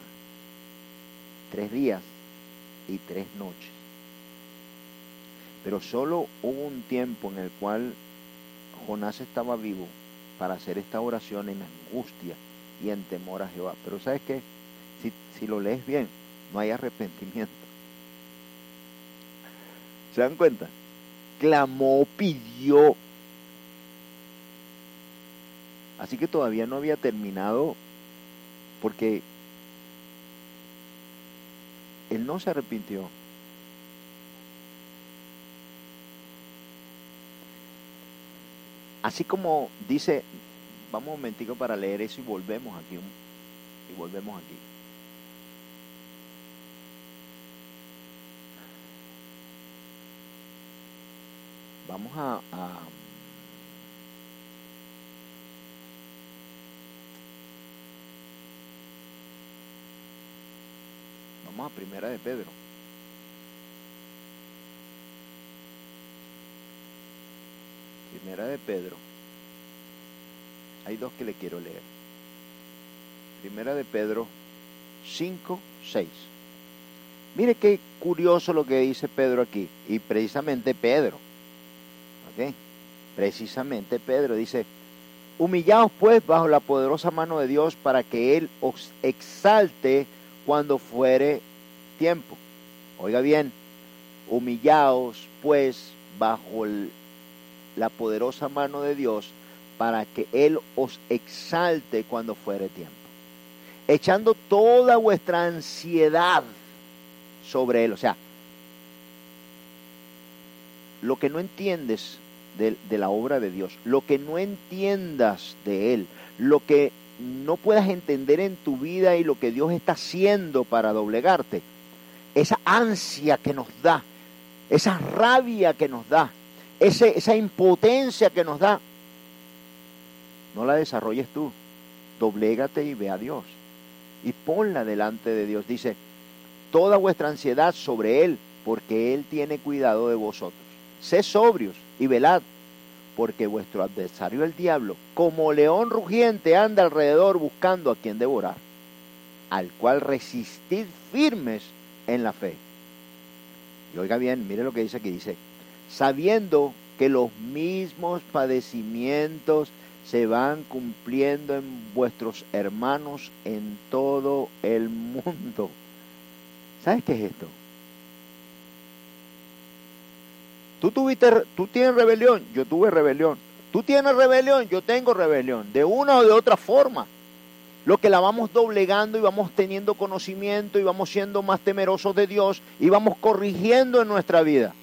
Tres días y tres noches. Pero solo hubo un tiempo en el cual Jonás estaba vivo para hacer esta oración en angustia y en temor a Jehová. Pero ¿sabes qué? Si, si lo lees bien, no hay arrepentimiento. ¿Se dan cuenta? Clamó, pidió. Así que todavía no había terminado porque él no se arrepintió. Así como dice, vamos un momentico para leer eso y volvemos aquí. Y volvemos aquí. Vamos a, a Vamos a Primera de Pedro. Primera de Pedro. Hay dos que le quiero leer. Primera de Pedro 5, 6. Mire qué curioso lo que dice Pedro aquí. Y precisamente Pedro. ¿Ok? Precisamente Pedro dice, humillaos pues bajo la poderosa mano de Dios para que Él os exalte cuando fuere tiempo. Oiga bien, humillaos pues bajo la poderosa mano de Dios para que Él os exalte cuando fuere tiempo. Echando toda vuestra ansiedad sobre Él. O sea, lo que no entiendes de, de, la obra de Dios, lo que no entiendas de Él, lo que no puedas entender en tu vida y lo que Dios está haciendo para doblegarte, esa ansia que nos da, esa rabia que nos da, esa impotencia que nos da, no la desarrolles tú. Doblégate y ve a Dios. Y ponla delante de Dios. Dice, toda vuestra ansiedad sobre Él, porque Él tiene cuidado de vosotros. Sé sobrios y velad, porque vuestro adversario el diablo, como león rugiente, anda alrededor buscando a quien devorar, al cual resistid firmes en la fe. Y oiga bien, mire lo que dice aquí, dice, sabiendo que los mismos padecimientos se van cumpliendo en vuestros hermanos en todo el mundo. ¿Sabes qué es esto? Tú tuviste, tú tienes rebelión, yo tuve rebelión. Tú tienes rebelión, yo tengo rebelión, de una o de otra forma lo que la vamos doblegando y vamos teniendo conocimiento y vamos siendo más temerosos de Dios y vamos corrigiendo en nuestra vida.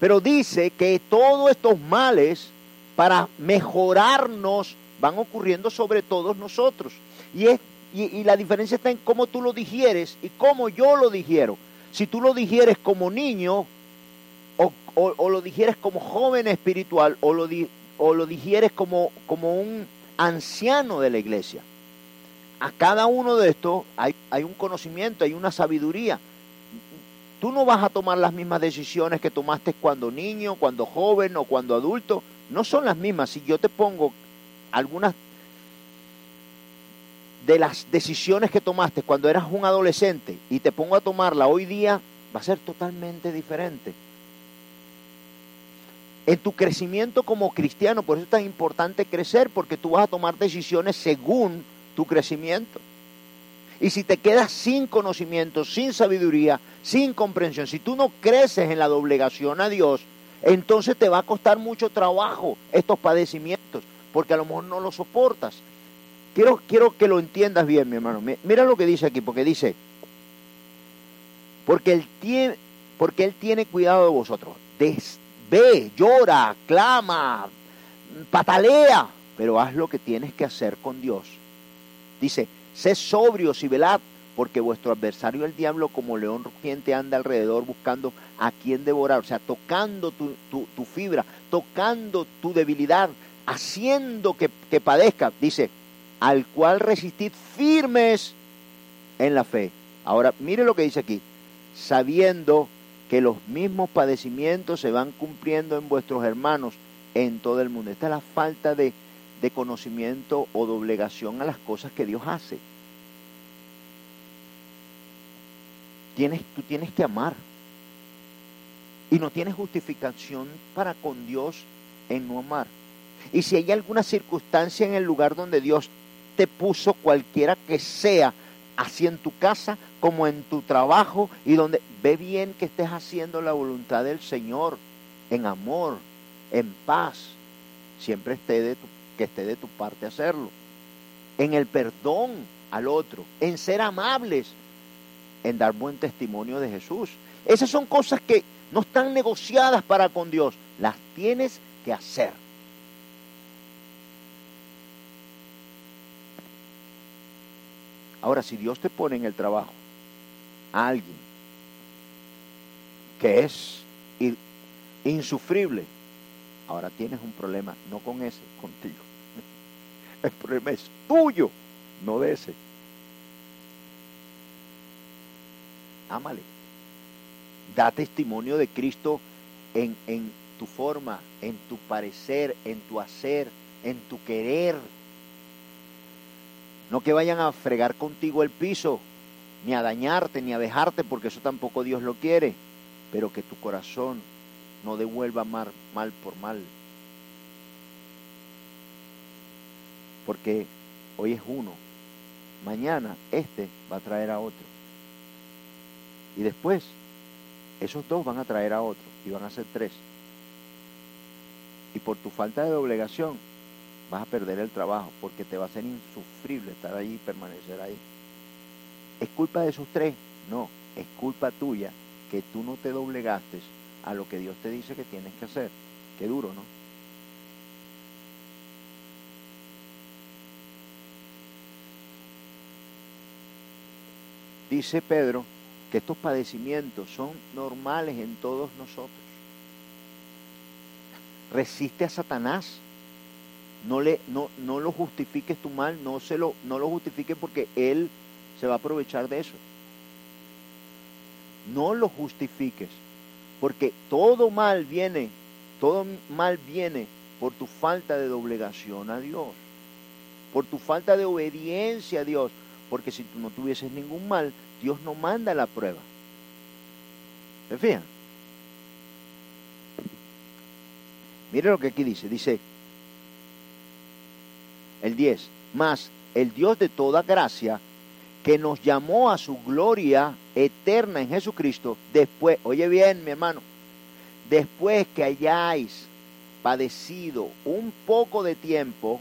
Pero dice que todos estos males para mejorarnos van ocurriendo sobre todos nosotros. Y, es, y, la diferencia está en cómo tú lo digieres y cómo yo lo digiero. Si tú lo digieres como niño o, o, lo digieres como joven espiritual o lo, o lo digieres como, como un anciano de la iglesia a cada uno de estos hay, un conocimiento, hay una sabiduría. Tú no vas a tomar las mismas decisiones que tomaste cuando niño, cuando joven o cuando adulto. No son las mismas. Si yo te pongo algunas de las decisiones que tomaste cuando eras un adolescente y te pongo a tomarla hoy día, va a ser totalmente diferente. En tu crecimiento como cristiano, por eso es tan importante crecer, porque tú vas a tomar decisiones según tu crecimiento. Y si te quedas sin conocimiento, sin sabiduría, sin comprensión, si tú no creces en la doblegación a Dios, entonces te va a costar mucho trabajo estos padecimientos, porque a lo mejor no lo soportas. Quiero, quiero que lo entiendas bien, mi hermano. Mira lo que dice aquí, porque dice, porque él tiene, porque él tiene cuidado de vosotros. ve, llora, clama, patalea, pero haz lo que tienes que hacer con Dios Dice, sé sobrios y velad, porque vuestro adversario el diablo como león rugiente anda alrededor buscando a quien devorar, o sea, tocando tu, tu, fibra, tocando tu debilidad, haciendo que, que padezca. Dice, al cual resistid firmes en la fe. Ahora, mire lo que dice aquí, sabiendo que los mismos padecimientos se van cumpliendo en vuestros hermanos en todo el mundo. Esta es la falta de, de conocimiento o doblegación a las cosas que Dios hace. Tienes, tú tienes que amar. Y no tienes justificación para con Dios en no amar. Y si hay alguna circunstancia en el lugar donde Dios te puso, cualquiera que sea, así en tu casa como en tu trabajo, y donde ve bien que estés haciendo la voluntad del Señor, en amor, en paz, siempre esté de tu, que esté de tu parte hacerlo. En el perdón al otro, en ser amables, en dar buen testimonio de Jesús. Esas son cosas que no están negociadas para con Dios, las tienes que hacer. Ahora, si Dios te pone en el trabajo a alguien que es insufrible, ahora tienes un problema, no con ese, contigo. El problema es tuyo, no de ese. Ámale. Da testimonio de Cristo en, en tu forma, en tu parecer, en tu hacer, en tu querer. No que vayan a fregar contigo el piso, ni a dañarte, ni a dejarte, porque eso tampoco Dios lo quiere. Pero que tu corazón no devuelva mal, mal por mal. Porque hoy es uno, mañana este va a traer a otro. Y después, esos dos van a traer a otro y van a ser tres. Y por tu falta de obligación vas a perder el trabajo porque te va a ser insufrible estar ahí y permanecer ahí. ¿Es culpa de esos tres? No, es culpa tuya que tú no te doblegaste a lo que Dios te dice que tienes que hacer. Qué duro, ¿no? Dice Pedro que estos padecimientos son normales en todos nosotros. Resiste a Satanás. No, le, no, no lo justifiques tu mal, no, se lo, no lo justifiques porque él se va a aprovechar de eso. No lo justifiques, porque todo mal viene, todo mal viene por tu falta de doblegación a Dios, por tu falta de obediencia a Dios, porque si tú no tuvieses ningún mal, Dios no manda la prueba. ¿Se fijan? Mire lo que aquí dice, dice el 10, más el Dios de toda gracia, que nos llamó a su gloria eterna en Jesucristo, después, oye bien mi hermano, después que hayáis padecido un poco de tiempo,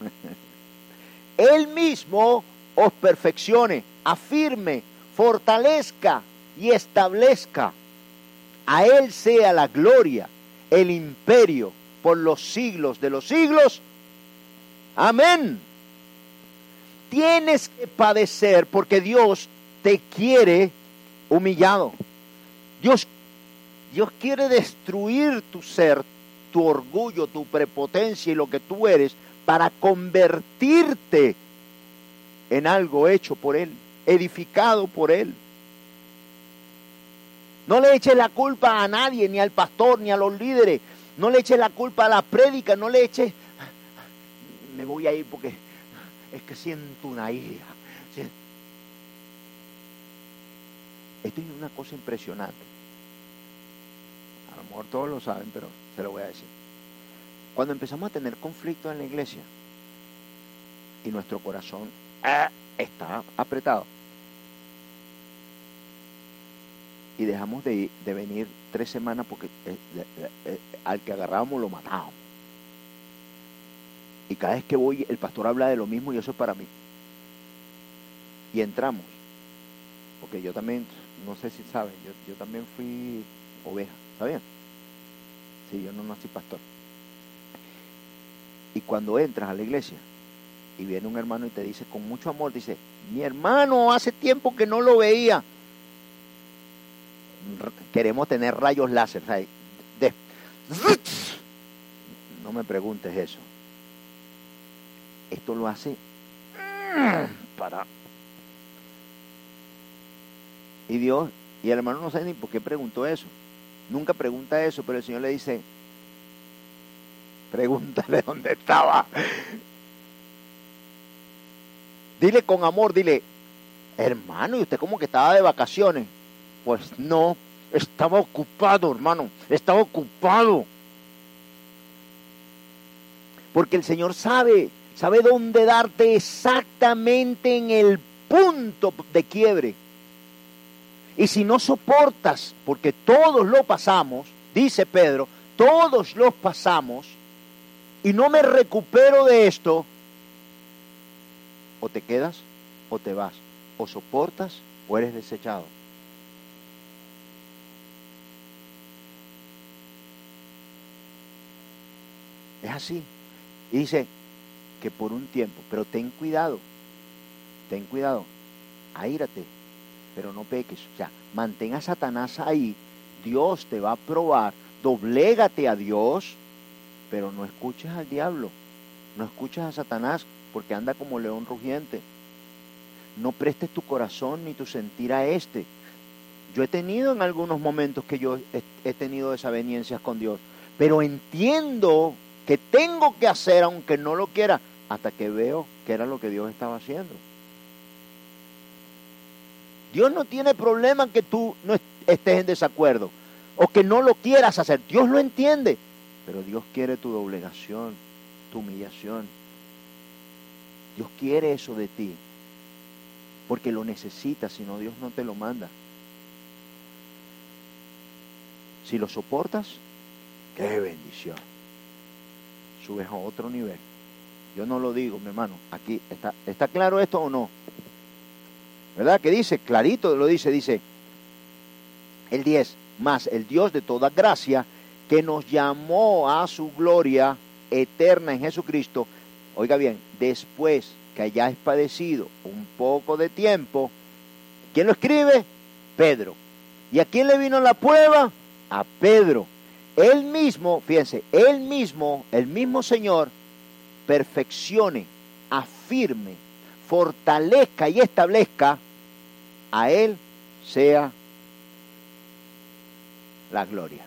Él mismo os perfeccione, afirme, fortalezca y establezca. A Él sea la gloria, el imperio por los siglos de los siglos. Amén. Tienes que padecer porque Dios te quiere humillado. Dios, Dios quiere destruir tu ser, tu orgullo, tu prepotencia y lo que tú eres para convertirte en algo hecho por Él, edificado por Él. No le eches la culpa a nadie, ni al pastor, ni a los líderes. No le eches la culpa a la prédica, no le eches... Me voy a ir porque es que siento una ira. Esto es una cosa impresionante. A lo mejor todos lo saben, pero se lo voy a decir. Cuando empezamos a tener conflictos en la iglesia y nuestro corazón ah, está apretado y dejamos de, de venir tres semanas porque eh, eh, al que agarrábamos lo matábamos. Y cada vez que voy, el pastor habla de lo mismo y eso es para mí. Y entramos. Porque yo también, no sé si saben, yo, yo también fui oveja, ¿sabían? Sí, yo no nací pastor. Y cuando entras a la iglesia y viene un hermano y te dice con mucho amor, dice, mi hermano hace tiempo que no lo veía. Queremos tener rayos láser. No me preguntes eso. Esto lo hace para. Y Dios, y el hermano no sabe ni por qué preguntó eso. Nunca pregunta eso, pero el Señor le dice, pregúntale dónde estaba. Dile con amor, dile, hermano, ¿y usted como que estaba de vacaciones? Pues no, estaba ocupado, hermano, estaba ocupado. Porque el Señor sabe, sabe dónde darte exactamente en el punto de quiebre. Y si no soportas, porque todos lo pasamos, dice Pedro, todos los pasamos, y no me recupero de esto, o te quedas o te vas, o soportas o eres desechado. Es así. Y dice que por un tiempo, pero ten cuidado, ten cuidado, aírate, pero no peques. O sea, mantén a Satanás ahí, Dios te va a probar, doblégate a Dios, pero no escuches al diablo, no escuches a Satanás porque anda como león rugiente. No prestes tu corazón ni tu sentir a este. Yo he tenido en algunos momentos que yo he, tenido desavenencias con Dios, pero entiendo que tengo que hacer aunque no lo quiera, hasta que veo que era lo que Dios estaba haciendo. Dios no tiene problema que tú no estés en desacuerdo o que no lo quieras hacer. Dios lo entiende, pero Dios quiere tu doblegación, tu humillación. Dios quiere eso de ti, porque lo necesitas, si no Dios no te lo manda. Si lo soportas, qué bendición subes a otro nivel. Yo no lo digo, mi hermano. Aquí está, ¿está claro esto o no? ¿Verdad? Que dice, clarito lo dice, dice el 10, más el Dios de toda gracia, que nos llamó a su gloria eterna en Jesucristo. Oiga bien, después que hayáis padecido un poco de tiempo, ¿quién lo escribe? Pedro. ¿Y a quién le vino la prueba? A Pedro él mismo, fíjense, él mismo, el mismo Señor, perfeccione, afirme, fortalezca y establezca, a Él sea la gloria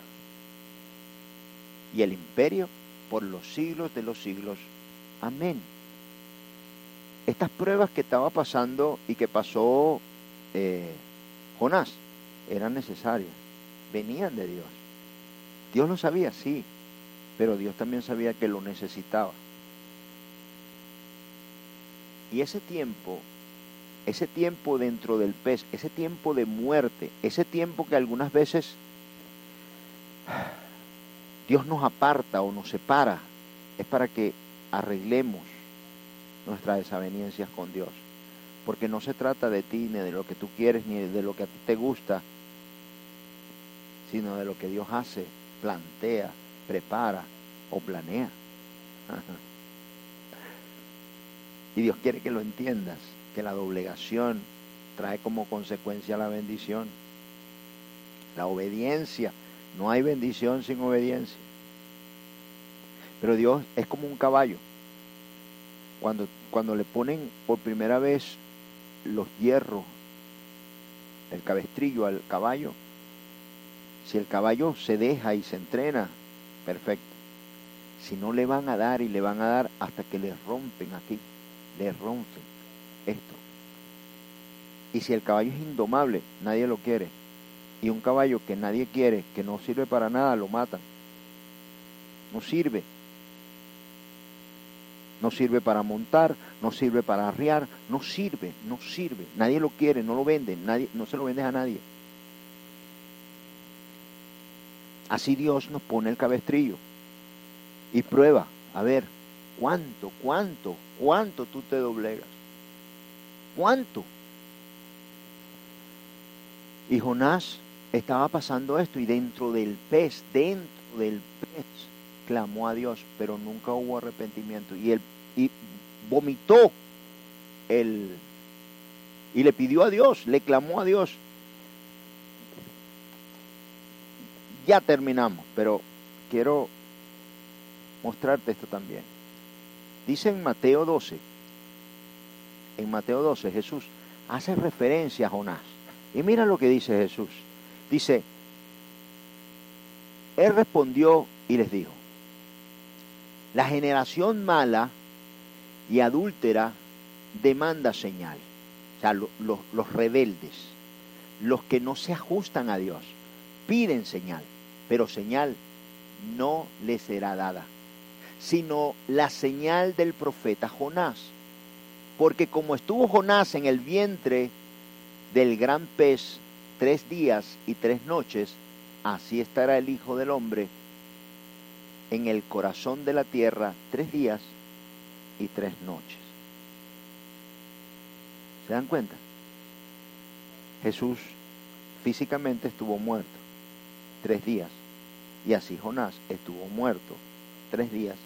y el imperio por los siglos de los siglos. Amén. Estas pruebas que estaba pasando y que pasó eh, Jonás eran necesarias, venían de Dios. Dios lo sabía, sí, pero Dios también sabía que lo necesitaba. Y ese tiempo, ese tiempo dentro del pez, ese tiempo de muerte, ese tiempo que algunas veces Dios nos aparta o nos separa, es para que arreglemos nuestras desavenencias con Dios. Porque no se trata de ti, ni de lo que tú quieres, ni de lo que a ti te gusta, sino de lo que Dios hace plantea, prepara o planea. Y Dios quiere que lo entiendas, que la doblegación trae como consecuencia la bendición. La obediencia. No hay bendición sin obediencia. Pero Dios es como un caballo. Cuando, cuando le ponen por primera vez los hierros, el cabestrillo al caballo, si el caballo se deja y se entrena, perfecto. Si no le van a dar y le van a dar hasta que le rompen aquí, le rompen esto. Y si el caballo es indomable, nadie lo quiere. Y un caballo que nadie quiere, que no sirve para nada, lo matan. No sirve. No sirve para montar, no sirve para arriar, no sirve, no sirve. Nadie lo quiere, no lo venden, nadie, no se lo vendes a nadie. Así Dios nos pone el cabestrillo y prueba, a ver, ¿cuánto, cuánto, cuánto tú te doblegas? ¿Cuánto? Y Jonás estaba pasando esto y dentro del pez, dentro del pez, clamó a Dios, pero nunca hubo arrepentimiento. Y él y vomitó el y le pidió a Dios, le clamó a Dios. ya terminamos, pero quiero mostrarte esto también. Dice en Mateo 12, en Mateo 12, Jesús hace referencia a Jonás. Y mira lo que dice Jesús. Dice, Él respondió y les dijo, la generación mala y adúltera demanda señal. O sea, los rebeldes, los que no se ajustan a Dios, piden señal, pero señal no les será dada, sino la señal del profeta Jonás. Porque como estuvo Jonás en el vientre del gran pez tres días y tres noches, así estará el Hijo del Hombre en el corazón de la tierra tres días y tres noches. ¿Se dan cuenta? Jesús físicamente estuvo muerto tres días y así Jonás estuvo muerto tres días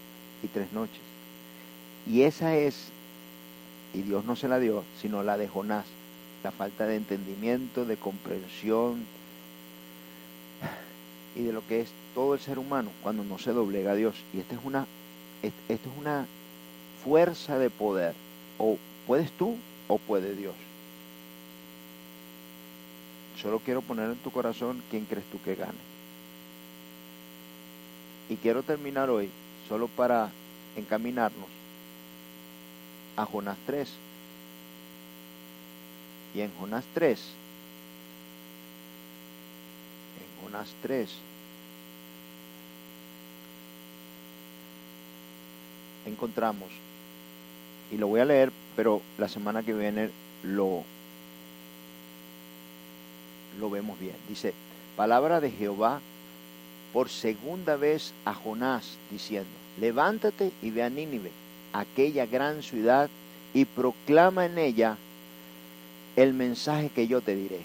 y tres noches. Y esa es, y Dios no se la dio, sino la de Jonás, la falta de entendimiento, de comprensión y de lo que es todo el ser humano cuando no se doblega a Dios. Y esta es una, esto es una fuerza de poder. O puedes tú o puede Dios. Solo quiero poner en tu corazón quién crees tú que gane. Y quiero terminar hoy solo para encaminarnos a Jonás 3. Y en Jonás 3, en Jonás 3, encontramos, y lo voy a leer, pero la semana que viene lo, lo vemos bien. Dice, palabra de Jehová por segunda vez a Jonás, diciendo, levántate y ve a Nínive, aquella gran ciudad, y proclama en ella el mensaje que yo te diré.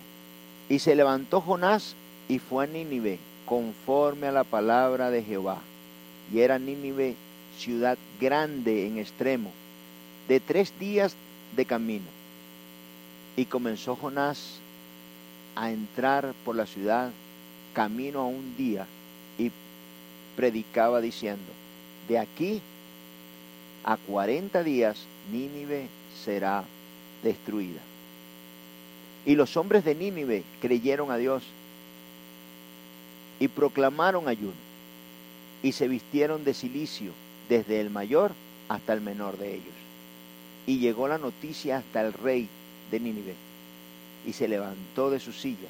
Y se levantó Jonás y fue a Nínive, conforme a la palabra de Jehová. Y era Nínive ciudad grande en extremo, de tres días de camino. Y comenzó Jonás a entrar por la ciudad camino a un día y predicaba diciendo, de aquí a cuarenta días Nínive será destruida. Y los hombres de Nínive creyeron a Dios y proclamaron ayuno y se vistieron de silicio desde el mayor hasta el menor de ellos. Y llegó la noticia hasta el rey de Nínive, y se levantó de su silla,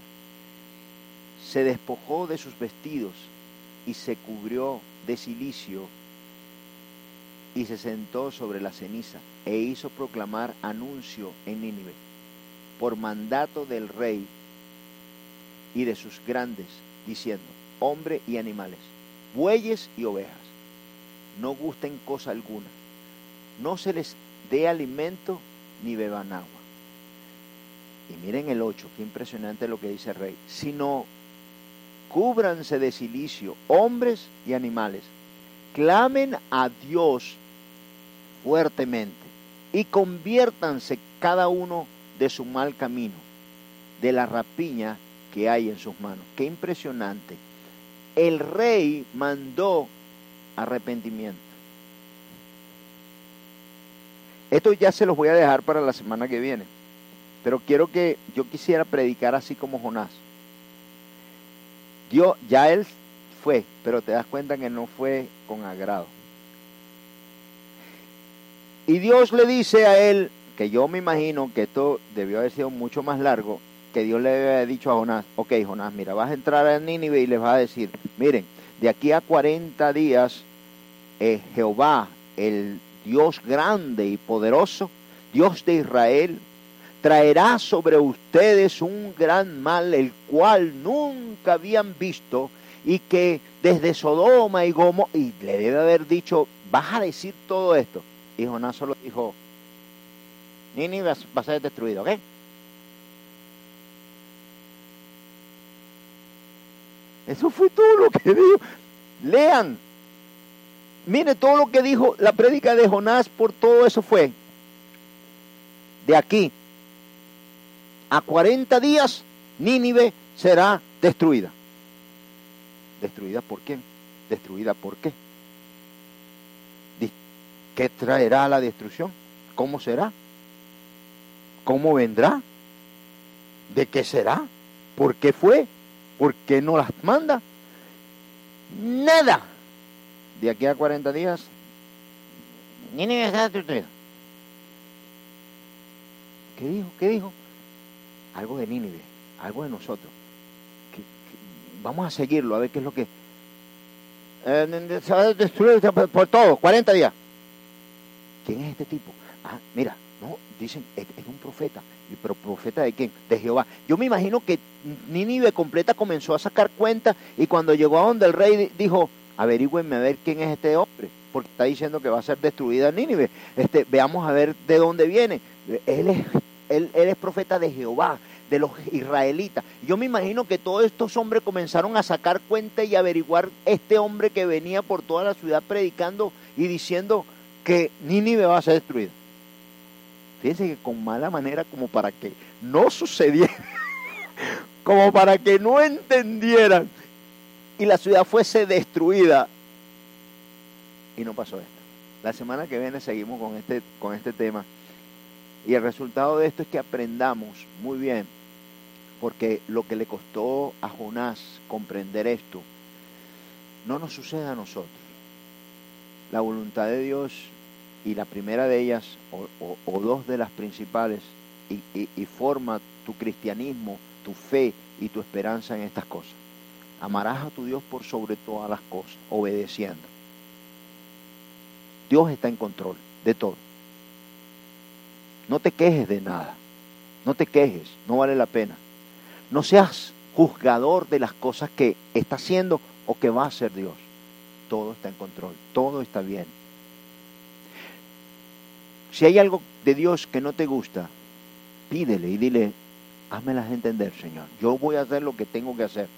se despojó de sus vestidos y se cubrió de silicio y se sentó sobre la ceniza e hizo proclamar anuncio en Nínive por mandato del rey y de sus grandes, diciendo, hombre y animales, bueyes y ovejas no gusten cosa alguna, no se les dé alimento ni beban agua. Y miren el 8, qué impresionante lo que dice el rey, sino cúbranse de silicio, hombres y animales, clamen a Dios fuertemente y conviértanse cada uno de su mal camino, de la rapiña que hay en sus manos. Qué impresionante. El rey mandó arrepentimiento. Esto ya se los voy a dejar para la semana que viene, pero quiero que yo quisiera predicar así como Jonás. Dios, ya él fue, pero te das cuenta que no fue con agrado. Y Dios le dice a él, que yo me imagino que esto debió haber sido mucho más largo, que Dios le había dicho a Jonás, ok Jonás, mira, vas a entrar a Nínive y les vas a decir, miren, de aquí a 40 días, eh, Jehová, el Dios grande y poderoso, Dios de Israel, traerá sobre ustedes un gran mal, el cual nunca habían visto, y que desde Sodoma y Gomo, y le debe haber dicho, vas a decir todo esto. Y Jonás solo dijo, Nini va a ser destruido, ¿ok? Eso fue todo lo que dijo. Lean. Mire todo lo que dijo la prédica de Jonás por todo eso fue. De aquí a 40 días Nínive será destruida. ¿Destruida por quién? ¿Destruida por qué? ¿Qué traerá la destrucción? ¿Cómo será? ¿Cómo vendrá? ¿De qué será? ¿Por qué fue? ¿Por qué no las manda? Nada. De aquí a 40 días, Nínive está destruida. ¿Qué dijo? ¿Qué dijo? Algo de Nínive, algo de nosotros. vamos a seguirlo, a ver qué es lo que... Eh, se va a destruir por, todo, 40 días. ¿Quién es este tipo? Ah, mira, no, dicen, es, un profeta. ¿Pero profeta de quién? De Jehová. Yo me imagino que Nínive completa comenzó a sacar cuenta y cuando llegó a donde el rey dijo, averigüenme a ver quién es este hombre, porque está diciendo que va a ser destruida Nínive. Este, veamos a ver de dónde viene. Él es, él, él es profeta de Jehová, de los israelitas. Yo me imagino que todos estos hombres comenzaron a sacar cuenta y averiguar este hombre que venía por toda la ciudad predicando y diciendo que Nínive va a ser destruida. Fíjense que con mala manera como para que no sucediera, como para que no entendieran y la ciudad fuese destruida. Y no pasó esto. La semana que viene seguimos con este, con este tema. Y el resultado de esto es que aprendamos muy bien, porque lo que le costó a Jonás comprender esto, no nos sucede a nosotros. La voluntad de Dios y la primera de ellas, o, dos de las principales, y, forma tu cristianismo, tu fe y tu esperanza en estas cosas. Amarás a tu Dios por sobre todas las cosas, obedeciendo. Dios está en control de todo. No te quejes de nada. No te quejes, no vale la pena. No seas juzgador de las cosas que está haciendo o que va a hacer Dios. Todo está en control, todo está bien. Si hay algo de Dios que no te gusta, pídele y dile, házmelas entender, Señor. Yo voy a hacer lo que tengo que hacer.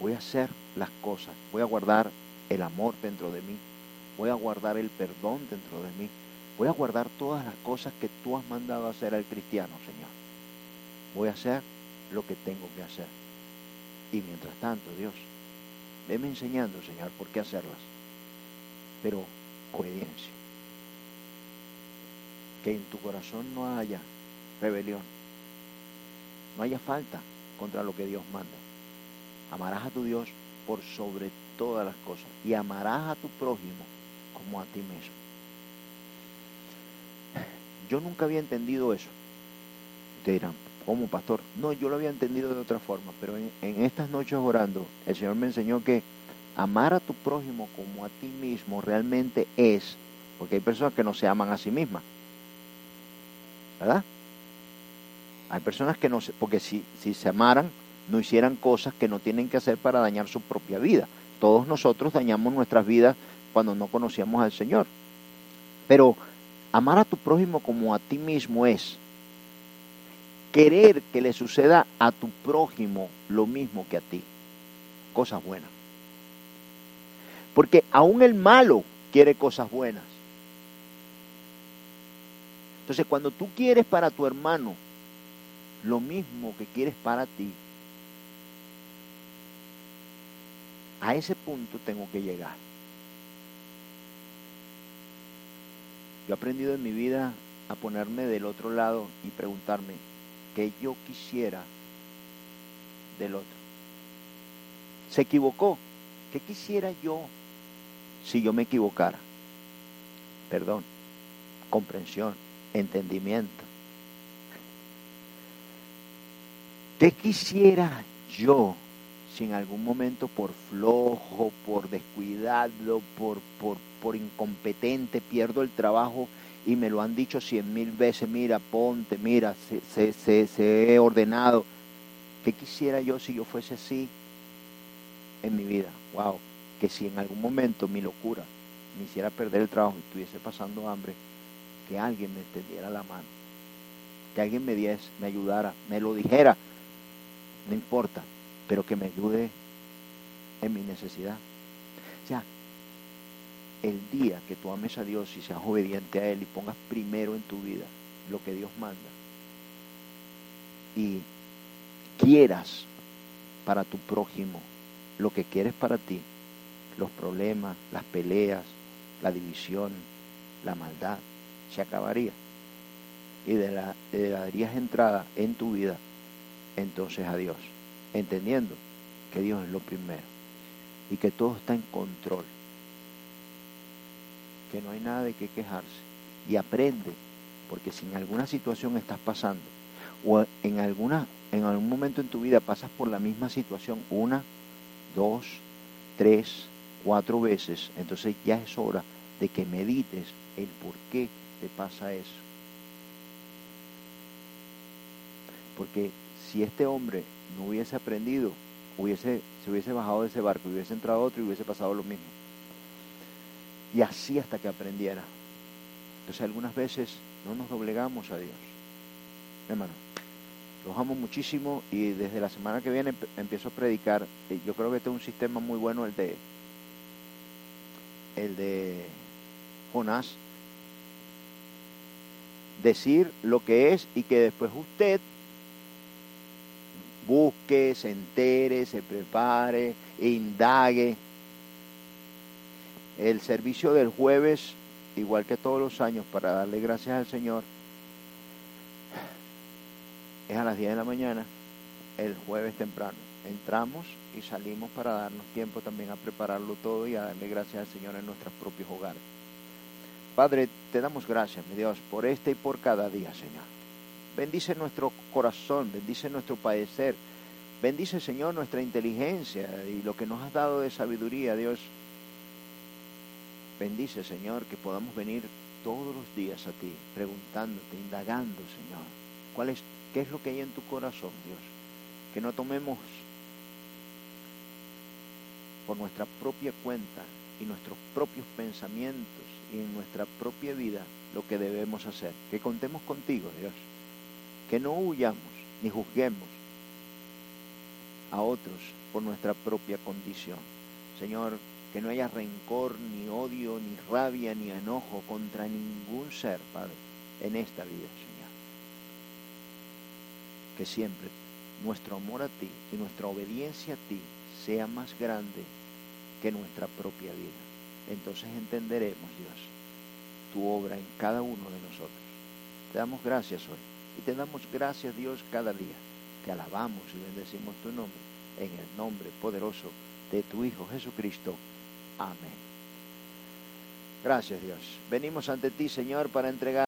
Voy a hacer las cosas. Voy a guardar el amor dentro de mí. Voy a guardar el perdón dentro de mí. Voy a guardar todas las cosas que tú has mandado hacer al cristiano, Señor. Voy a hacer lo que tengo que hacer. Y mientras tanto, Dios, veme enseñando, Señor, por qué hacerlas. Pero obediencia que en tu corazón no haya rebelión, no haya falta contra lo que Dios manda. Amarás a tu Dios por sobre todas las cosas y amarás a tu prójimo como a ti mismo. Yo nunca había entendido eso. Te dirán, ¿cómo pastor? No, yo lo había entendido de otra forma, pero en, en estas noches orando, el Señor me enseñó que amar a tu prójimo como a ti mismo realmente es, porque hay personas que no se aman a sí mismas. ¿Verdad? Hay personas que no, porque si, si se amaran, no hicieran cosas que no tienen que hacer para dañar su propia vida. Todos nosotros dañamos nuestras vidas cuando no conocíamos al Señor. Pero amar a tu prójimo como a ti mismo es querer que le suceda a tu prójimo lo mismo que a ti. Cosas buenas. Porque aún el malo quiere cosas buenas. Entonces, cuando tú quieres para tu hermano lo mismo que quieres para ti, a ese punto tengo que llegar. Yo he aprendido en mi vida a ponerme del otro lado y preguntarme qué yo quisiera del otro. Se equivocó. ¿Qué quisiera yo si yo me equivocara? Perdón, comprensión, entendimiento. ¿Qué quisiera yo si en algún momento por flojo, por descuidado, por, por, por incompetente pierdo el trabajo y me lo han dicho cien mil veces, mira, ponte, mira, se, se, se he ordenado. ¿Qué quisiera yo si yo fuese así en mi vida? Wow, que si en algún momento mi locura me hiciera perder el trabajo y estuviese pasando hambre, que alguien me extendiera la mano, que alguien me diese, me ayudara, me lo dijera, no importa, pero que me ayude en mi necesidad. O sea, el día que tú ames a Dios y seas obediente a Él y pongas primero en tu vida lo que Dios manda y quieras para tu prójimo lo que quieres para ti, los problemas, las peleas, la división, la maldad, se acabaría. y le, la, le darías entrada en tu vida entonces a Dios, entendiendo que Dios es lo primero y que todo está en control, que no hay nada de qué quejarse y aprende, porque si en alguna situación estás pasando o en alguna en algún momento en tu vida pasas por la misma situación una, dos, tres, cuatro veces, entonces ya es hora de que medites el por qué te pasa eso. Porque si este hombre no hubiese aprendido, hubiese, se hubiese bajado de ese barco, hubiese entrado otro y hubiese pasado lo mismo. Y así hasta que aprendiera. Entonces algunas veces no nos doblegamos a Dios. Hermano, los amo muchísimo y desde la semana que viene empiezo a predicar. Yo creo que este es un sistema muy bueno el de el de Jonás. Decir lo que es y que después usted busque, se entere, se prepare, indague. El servicio del jueves, igual que todos los años, para darle gracias al Señor, es a las 10 de la mañana, el jueves temprano. Entramos y salimos para darnos tiempo también a prepararlo todo y a darle gracias al Señor en nuestros propios hogares. Padre, te damos gracias, mi Dios, por este y por cada día, Señor. Bendice nuestro corazón, bendice nuestro padecer, bendice, Señor, nuestra inteligencia y lo que nos has dado de sabiduría, Dios. Bendice, Señor, que podamos venir todos los días a ti, preguntándote, indagando, Señor, cuál es ¿Qué es lo que hay en tu corazón, Dios? Que no tomemos por nuestra propia cuenta y nuestros propios pensamientos y en nuestra propia vida lo que debemos hacer. Que contemos contigo, Dios. Que no huyamos ni juzguemos a otros por nuestra propia condición. Señor, que no haya rencor, ni odio, ni rabia, ni enojo contra ningún ser, Padre, en esta vida, Señor que siempre nuestro amor a ti y nuestra obediencia a ti sea más grande que nuestra propia vida. Entonces entenderemos, Dios, tu obra en cada uno de nosotros. Te damos gracias hoy y te damos gracias, Dios, cada día. que alabamos y bendecimos tu nombre en el nombre poderoso de tu Hijo Jesucristo. Amén. Gracias, Dios. Venimos ante ti, Señor, para entregar.